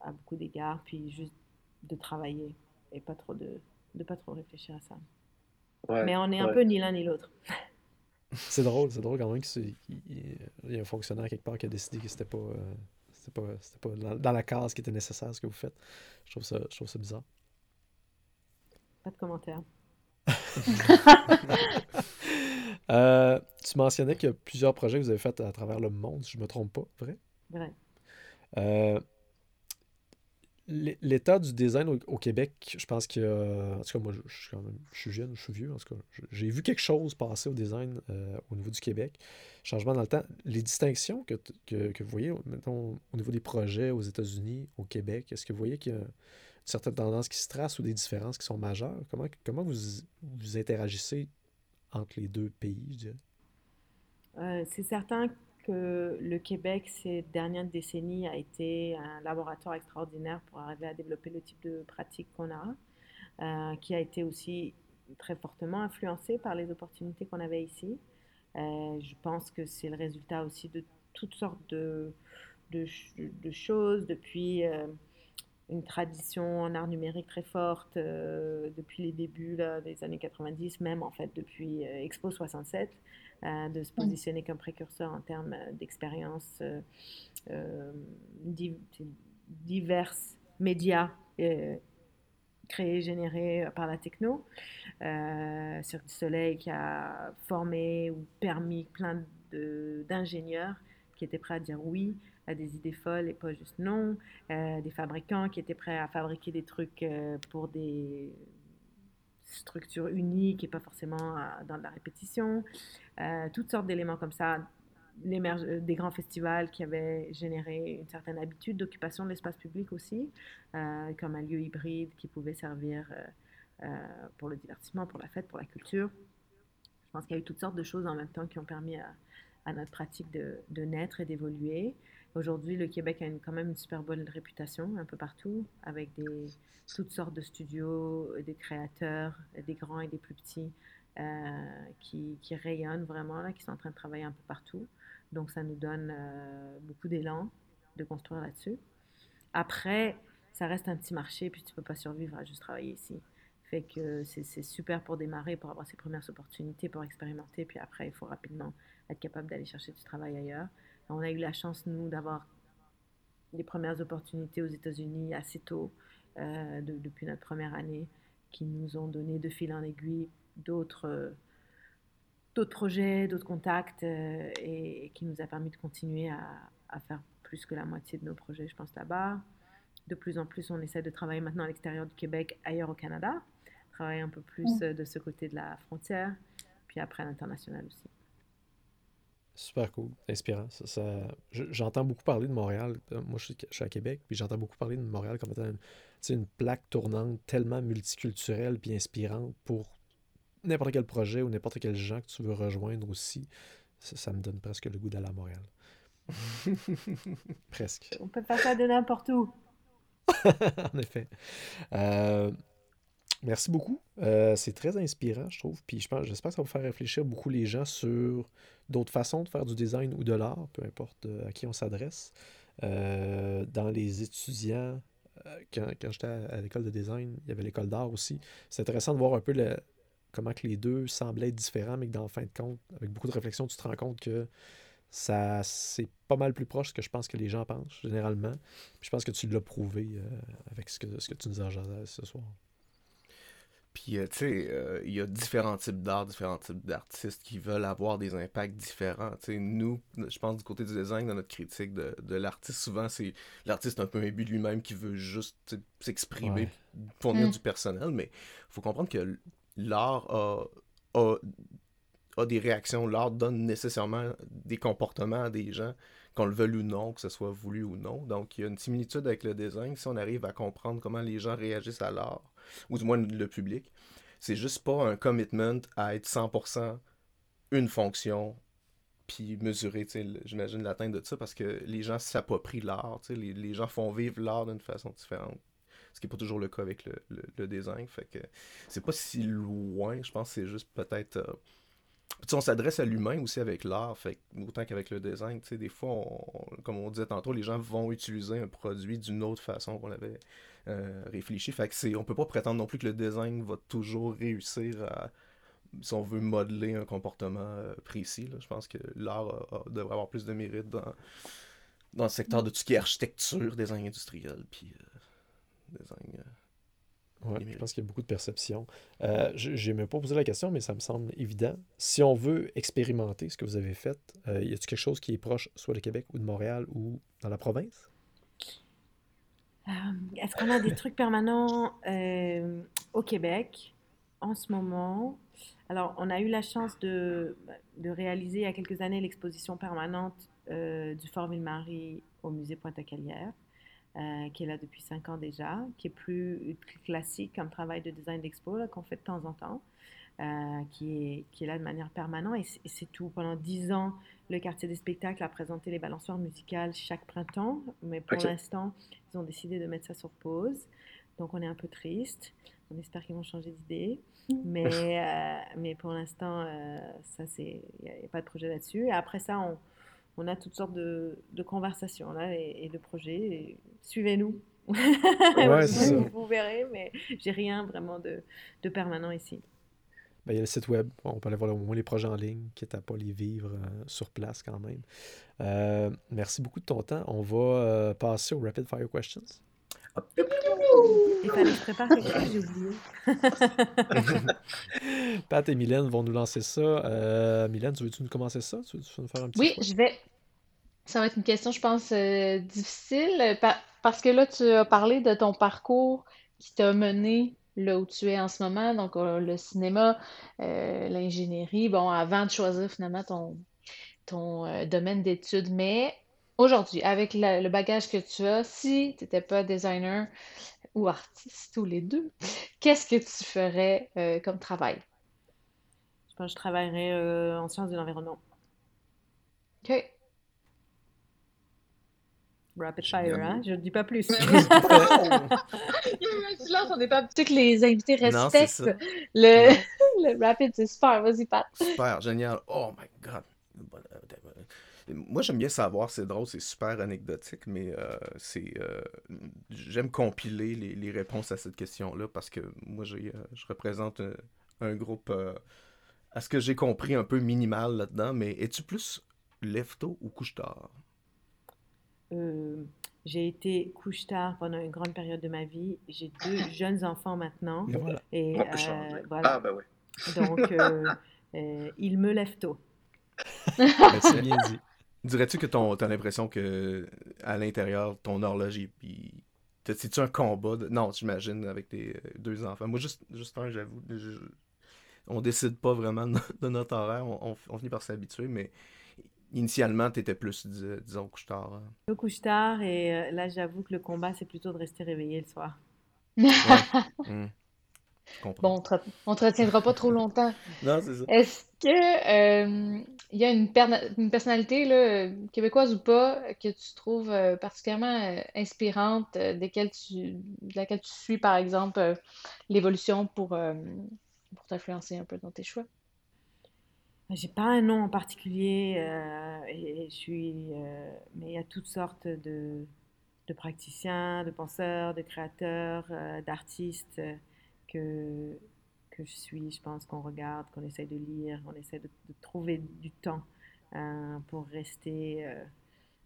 à beaucoup d'égards, puis juste de travailler et pas trop de, de pas trop réfléchir à ça. Mais on est un peu ni l'un ni l'autre. c'est drôle, c'est drôle quand même qu'il y, a un fonctionnaire quelque part qui a décidé que c'était pas, euh, c'était pas, c'était pas dans, la case qui était nécessaire ce que vous faites. Je trouve ça, je trouve ça bizarre. Pas de commentaire. euh, tu mentionnais qu'il y a plusieurs projets que vous avez faits à travers le monde, si je ne me trompe pas, vrai? Vrai. Euh, l'état du design au, Québec, je pense que. En tout cas, moi, je, suis quand même. Je suis jeune, je suis vieux. En tout cas, j'ai vu quelque chose passer au design euh, au niveau du Québec. Changement dans le temps. Les distinctions que, que, vous voyez, mettons, au niveau des projets aux États-Unis, au Québec, est-ce que vous voyez qu'il y a une certaine tendance qui se trace ou des différences qui sont majeures? Comment, comment vous, vous interagissez entre les deux pays, je dirais? Euh, c'est certain que le Québec, ces dernières décennies, a été un laboratoire extraordinaire pour arriver à développer le type de pratique qu'on a, euh, qui a été aussi très fortement influencé par les opportunités qu'on avait ici. Euh, je pense que c'est le résultat aussi de toutes sortes de, choses, depuis euh, une tradition en art numérique très forte, depuis les débuts là, des années 90, même en fait depuis Expo 67. Euh, de se positionner comme précurseur en termes euh, d'expérience euh, divers médias créés, générés par la techno. Cirque du Soleil qui a formé ou permis plein d'ingénieurs qui étaient prêts à dire oui des idées folles et pas juste non, des fabricants qui étaient prêts à fabriquer des trucs pour des structure unique et pas forcément euh, dans la répétition. Euh, toutes sortes d'éléments comme ça. Euh, des grands festivals qui avaient généré une certaine habitude d'occupation de l'espace public aussi, comme un lieu hybride qui pouvait servir pour le divertissement, pour la fête, pour la culture. Je pense qu'il y a eu toutes sortes de choses en même temps qui ont permis à, notre pratique de naître et d'évoluer. Aujourd'hui, le Québec a quand même une super bonne réputation un peu partout, avec toutes sortes de studios, des créateurs, des grands et des plus petits, euh, qui, rayonnent vraiment, là, qui sont en train de travailler un peu partout. Donc, ça nous donne euh, beaucoup d'élan de construire là-dessus. Après, ça reste un petit marché, puis tu ne peux pas survivre à juste travailler ici. Fait c'est super pour démarrer, pour avoir ses premières opportunités, pour expérimenter, puis après, il faut rapidement être capable d'aller chercher du travail ailleurs. On a eu la chance, nous, d'avoir les premières opportunités aux États-Unis assez tôt, euh, depuis notre première année, qui nous ont donné de fil en aiguille d'autres d'autres projets, d'autres contacts, euh, et, qui nous a permis de continuer à, faire plus que la moitié de nos projets, je pense, là-bas. De plus en plus, on essaie de travailler maintenant à l'extérieur du Québec, ailleurs au Canada, travailler un peu plus mm. de ce côté de la frontière, puis après à l'international aussi. Super cool, inspirant. Ça, j'entends beaucoup parler de Montréal. Euh, moi, je suis, à Québec, puis j'entends beaucoup parler de Montréal comme étant une, une plaque tournante tellement multiculturelle puis inspirante pour n'importe quel projet ou n'importe quel gens que tu veux rejoindre aussi. Ça, me donne presque le goût d'aller à Montréal. Presque. On peut faire ça de n'importe où. en effet. Euh, merci beaucoup. Euh, c'est très inspirant, je trouve. Puis je pense, j'espère que ça va faire réfléchir beaucoup les gens sur d'autres façons de faire du design ou de l'art, peu importe euh, à qui on s'adresse. dans les étudiants, quand, j'étais à, l'école de design, il y avait l'école d'art aussi. C'est intéressant de voir un peu comment que les deux semblaient différents, mais que dans le fin de compte, avec beaucoup de réflexion, tu te rends compte que ça c'est pas mal plus proche que je pense que les gens pensent généralement. je pense que tu l'as prouvé euh, avec ce que, ce que tu nous as ce soir. Puis, euh, tu sais, euh, il y a différents types d'art, différents types d'artistes qui veulent avoir des impacts différents. Tu sais, nous, je pense du côté du design, dans notre critique de, de l'artiste, souvent, c'est l'artiste un peu imbu de lui-même qui veut juste s'exprimer, fournir mm. du personnel. Mais il faut comprendre que l'art a, a a des réactions, l'art donne nécessairement des comportements à des gens, qu'on le veuille ou non, que ce soit voulu ou non. Donc, il y a une similitude avec le design. Si on arrive à comprendre comment les gens réagissent à l'art, ou du moins le public, c'est juste pas un commitment à être 100% une fonction, puis mesurer, j'imagine, l'atteinte de ça, parce que les gens s'approprient l'art, les, les gens font vivre l'art d'une façon différente ce qui n'est pas toujours le cas avec le, le, design. Fait que c'est pas si loin, je pense c'est juste peut-être euh, on s'adresse à l'humain aussi avec l'art, fait autant qu'avec le design. Des fois, comme on disait tantôt, les gens vont utiliser un produit d'une autre façon qu'on avait euh, réfléchi. Fait que on peut pas prétendre non plus que le design va toujours réussir à, si on veut modeler un comportement euh, précis. Je pense que l'art devrait avoir plus de mérite dans, dans le secteur de tout ce qui est architecture, design industriel, puis euh, design Ouais, je pense qu'il y a beaucoup de perceptions. Euh, je n'ai pas posé la question, mais ça me semble évident. Si on veut expérimenter ce que vous avez fait, euh, y a-t-il quelque chose qui est proche soit de Québec ou de Montréal ou dans la province? Euh, est-ce qu'on a des trucs permanents euh, au Québec en ce moment? Alors, on a eu la chance de, de réaliser il y a quelques années l'exposition permanente du Fort Ville-Marie au musée Pointe-à-Calière. Euh, qui est là depuis cinq ans déjà, qui est plus, classique comme travail de design d'expo qu'on fait de temps en temps, euh, qui, est, qui est là de manière permanente et c'est tout. Pendant dix ans, le quartier des spectacles a présenté les balançoires musicales chaque printemps, mais pour l'instant, ils ont décidé de mettre ça sur pause. Donc on est un peu triste. On espère qu'ils vont changer d'idée. Mais, euh, mais pour l'instant, ça c'est, il n'y a, a, pas de projet là-dessus. Et après ça, on, on a toutes sortes de, conversations là, et, de projets. Suivez-nous. vous, verrez, mais j'ai rien vraiment de, permanent ici. Ben, il y a le site web, on peut aller voir au moins les projets en ligne, quitte à pas les vivre euh, sur place quand même. Euh, merci beaucoup de ton temps. On va euh, passer aux Rapid Fire Questions. Il fallait que je prépare quelque chose, j'ai oublié. Pat et Mylène vont nous lancer ça. Mylène, tu veux-tu nous commencer ça? Tu veux, nous faire un petit Oui, je vais. Ça va être une question, je pense, euh, difficile parce que là, tu as parlé de ton parcours qui t'a mené là où tu es en ce moment, donc euh, le cinéma, euh, l'ingénierie, bon, avant de choisir finalement ton, ton domaine d'études. Mais aujourd'hui, avec le bagage que tu as, si tu n'étais pas designer ou artiste ou les deux, qu'est-ce que tu ferais comme travail? Je pense que je travaillerais en sciences de l'environnement. OK. Rapid fire, hein? Je ne dis pas plus. silence, on n'est pas que les invités respectent le... le rapid, c'est super. Vas-y, Pat. Super, génial. Oh my God. Moi, j'aime bien savoir, c'est drôle, c'est super anecdotique, mais euh, c'est euh, j'aime compiler les, les, réponses à cette question-là parce que moi, euh, je représente un, un groupe, à ce que j'ai compris, un peu minimal là-dedans, mais es-tu plus lève-tôt ou couche-tard? Euh, j'ai été couche-tard pendant une grande période de ma vie. J'ai deux jeunes enfants maintenant. Et voilà. Euh, voilà. Ah, ben oui. Donc, euh, ils me lèvent tôt. Ben, c'est bien dit. Dirais-tu que tu as l'impression que à l'intérieur, ton horloge, puis c'est-tu un combat de... Non, j'imagine, avec tes deux enfants. Moi, juste, juste un, j'avoue. On décide pas vraiment de notre horaire. On, on finit par s'habituer, mais initialement, tu étais plus, disons, couche-tard. Hein. Le couche-tard, et euh, là, j'avoue que le combat, c'est plutôt de rester réveillé le soir. Mmh. Bon, on ne te retiendra pas trop longtemps. non, c'est ça. Est-ce que, euh, il y a une, une personnalité là, québécoise ou pas que tu trouves euh, particulièrement euh, inspirante, euh, tu, de laquelle tu suis, par exemple, l'évolution pour, pour t'influencer un peu dans tes choix? J'ai pas un nom en particulier, et, je suis, mais il y a toutes sortes de, de praticiens, de penseurs, de créateurs, d'artistes que, que je suis, je pense qu'on regarde, qu'on essaie de lire, qu'on essaie de, trouver du temps euh, pour rester euh,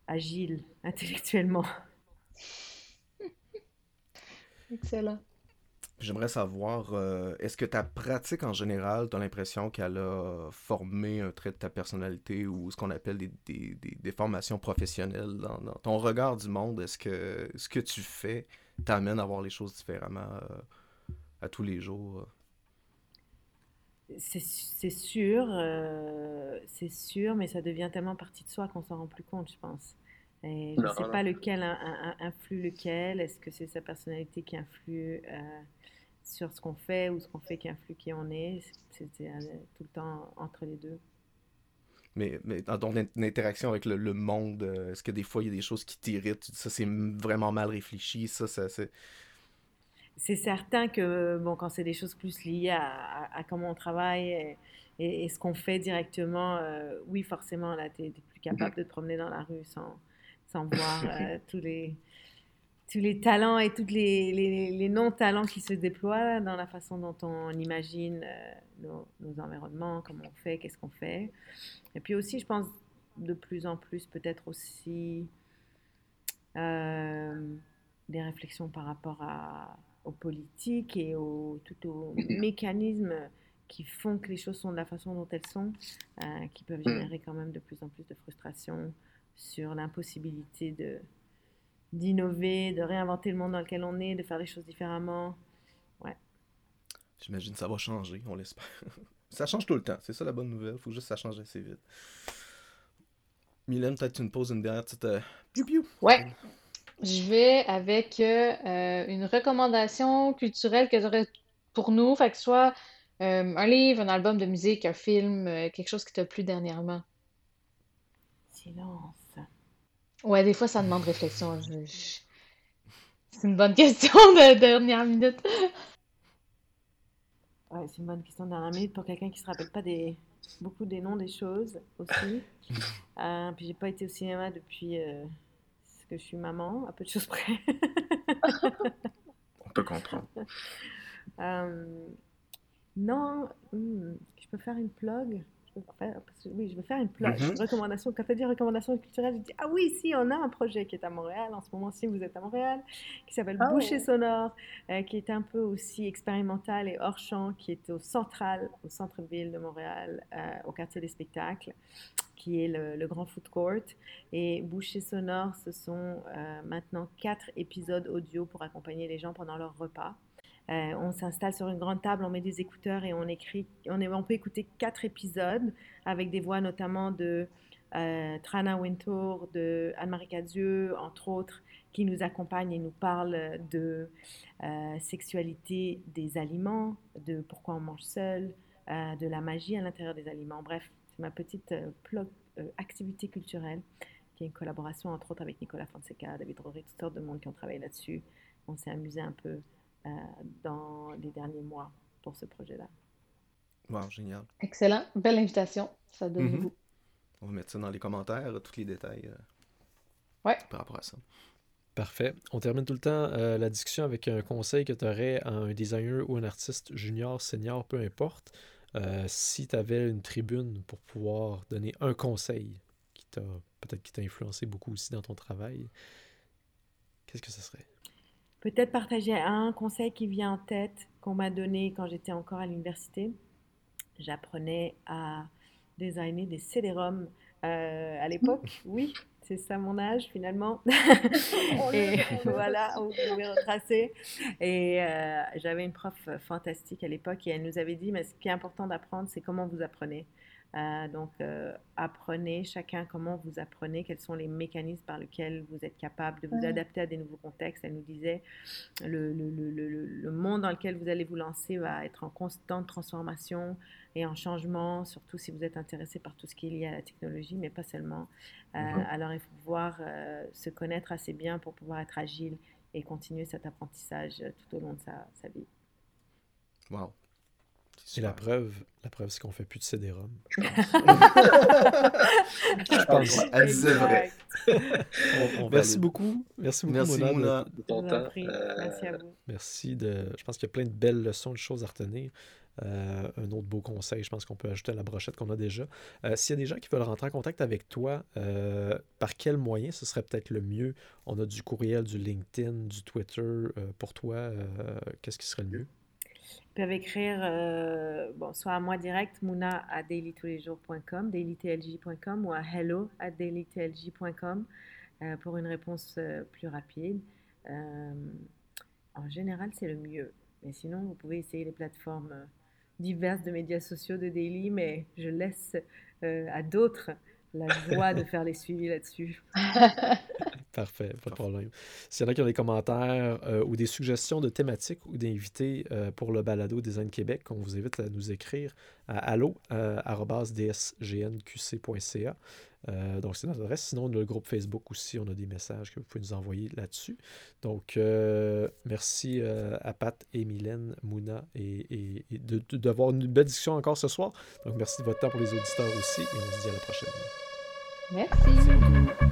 agile intellectuellement. Excellent. J'aimerais savoir, euh, est-ce que ta pratique en général, tu as l'impression qu'elle a formé un trait de ta personnalité ou ce qu'on appelle des, des, des, formations professionnelles dans, ton regard du monde? Est-ce que ce que tu fais t'amène à voir les choses différemment à tous les jours? C'est sûr, euh, c'est sûr, mais ça devient tellement partie de soi qu'on s'en rend plus compte, je pense. Et je ne sais pas lequel influe lequel. Est-ce que c'est sa personnalité qui influe euh, sur ce qu'on fait ou ce qu'on fait qui influe qui on est? C'est euh, tout le temps entre les deux. Mais, mais dans ton interaction avec le, monde, est-ce que des fois il y a des choses qui t'irritent? Ça, c'est vraiment mal réfléchi. Ça, ça c'est c'est certain que bon, quand c'est des choses plus liées à, comment on travaille et, ce qu'on fait directement, euh, oui, forcément, là, tu es, plus capable de te promener dans la rue sans, sans voir euh, tous, les, tous les talents et tous les, les, non-talents qui se déploient dans la façon dont on imagine euh, nos, environnements, comment on fait, qu'est-ce qu'on fait. Et puis aussi, je pense, de plus en plus, peut-être aussi des réflexions par rapport à aux politiques et aux, tout aux mécanismes qui font que les choses sont de la façon dont elles sont, euh, qui peuvent mm. générer quand même de plus en plus de frustration sur l'impossibilité de d'innover, de réinventer le monde dans lequel on est, de faire les choses différemment. Ouais. J'imagine que ça va changer, on l'espère. ça change tout le temps, c'est ça la bonne nouvelle, il faut juste que ça change assez vite. Mylène, peut-être tu me poses une dernière petite... Euh, piou Ouais. Je vais avec euh, une recommandation culturelle que j'aurais pour nous, fait que soit euh, un livre, un album de musique, un film, euh, quelque chose qui t'a plu dernièrement. Silence. Ouais, des fois ça demande réflexion. C'est une bonne question de dernière minute. Ouais, c'est une bonne question de dernière minute pour quelqu'un qui se rappelle pas des beaucoup des noms des choses aussi. puis j'ai pas été au cinéma depuis que je suis maman, à peu de choses près. On peut comprendre. Euh, non, hmm, je peux faire une plug? Oui, je veux faire une, plug, mm-hmm. recommandation. Quand tu as dit recommandation culturelle, je dis Ah oui, si, on a un projet qui est à Montréal, en ce moment si vous êtes à Montréal, qui s'appelle oh. Boucher Sonore, euh, qui est un peu aussi expérimental et hors champ, qui est au central, au centre-ville de Montréal, euh, au quartier des spectacles, qui est le, grand food court. Et Boucher Sonore, ce sont euh, maintenant quatre épisodes audio pour accompagner les gens pendant leur repas. Euh, on s'installe sur une grande table, on met des écouteurs et on écrit. On, peut écouter quatre épisodes avec des voix notamment de euh, Trana Wintour, de Anne-Marie Cadieux, entre autres, qui nous accompagnent et nous parlent de euh, sexualité des aliments, de pourquoi on mange seul, de la magie à l'intérieur des aliments. Bref, c'est ma petite activité culturelle qui est une collaboration entre autres avec Nicolas Fonseca, David Rory, toutes sortes de monde qui ont travaillé là-dessus. On s'est amusé un peu euh, dans les derniers mois pour ce projet-là. Wow, génial. Excellent. Belle invitation. Ça donne mm goût. On va mettre ça dans les commentaires, tous les détails euh, ouais. par rapport à ça. Parfait. On termine tout le temps euh, la discussion avec un conseil que tu aurais à un designer ou un artiste junior, senior, peu importe. si tu avais une tribune pour pouvoir donner un conseil qui t'a peut-être qui t'a influencé beaucoup aussi dans ton travail, qu'est-ce que ce serait? Peut-être partager un conseil qui vient en tête qu'on m'a donné quand j'étais encore à l'université. J'apprenais à designer des CD-ROM euh, à l'époque, oui, c'est ça mon âge finalement. et voilà, on pouvait retracer. Et euh, j'avais une prof fantastique à l'époque et elle nous avait dit, mais ce qui est important d'apprendre, c'est comment vous apprenez. Euh, donc, euh, apprenez chacun comment vous apprenez, quels sont les mécanismes par lesquels vous êtes capable de vous adapter à des nouveaux contextes. Elle nous disait, le, le, le, le monde dans lequel vous allez vous lancer va être en constante transformation et en changement, surtout si vous êtes intéressé par tout ce qui est lié à la technologie, mais pas seulement. Euh, mhm. Alors, il faut pouvoir se connaître assez bien pour pouvoir être agile et continuer cet apprentissage tout au long de sa, sa vie. Wow. Et la preuve, la preuve, c'est qu'on fait plus de CD-ROM. Je pense. Elle disait vrai. merci beaucoup. Merci beaucoup, merci, Mona, de, ton temps. Merci à vous. Merci de. Je pense qu'il y a plein de belles leçons, de choses à retenir. Euh, un autre beau conseil, je pense qu'on peut ajouter à la brochette qu'on a déjà. Euh, s'il y a des gens qui veulent rentrer en contact avec toi, euh, par quel moyen ce serait peut-être le mieux? On a du courriel, du LinkedIn, du Twitter. pour toi, qu'est-ce qui serait le mieux? Peuvent écrire euh, bon, soit à moi direct, mouna à dailytouslesjours.com, dailytlj.com ou à hello à dailytlj.com euh, pour une réponse euh, plus rapide. en général, c'est le mieux. Mais sinon, vous pouvez essayer les plateformes diverses de médias sociaux de Daily, mais je laisse à d'autres la joie de faire les suivis là-dessus. Parfait, pas de problème. S'il y en a qui ont des commentaires euh, ou des suggestions de thématiques ou d'invités euh, pour le balado Design Québec, on vous invite à nous écrire à allo.dsgnqc.ca. Euh, donc, c'est notre adresse. Sinon, le groupe Facebook aussi, on a des messages que vous pouvez nous envoyer là-dessus. Donc, merci à Pat et Mylène, Mouna, et, d'avoir une belle discussion encore ce soir. Donc, merci de votre temps pour les auditeurs aussi, et on se dit à la prochaine. Merci. Merci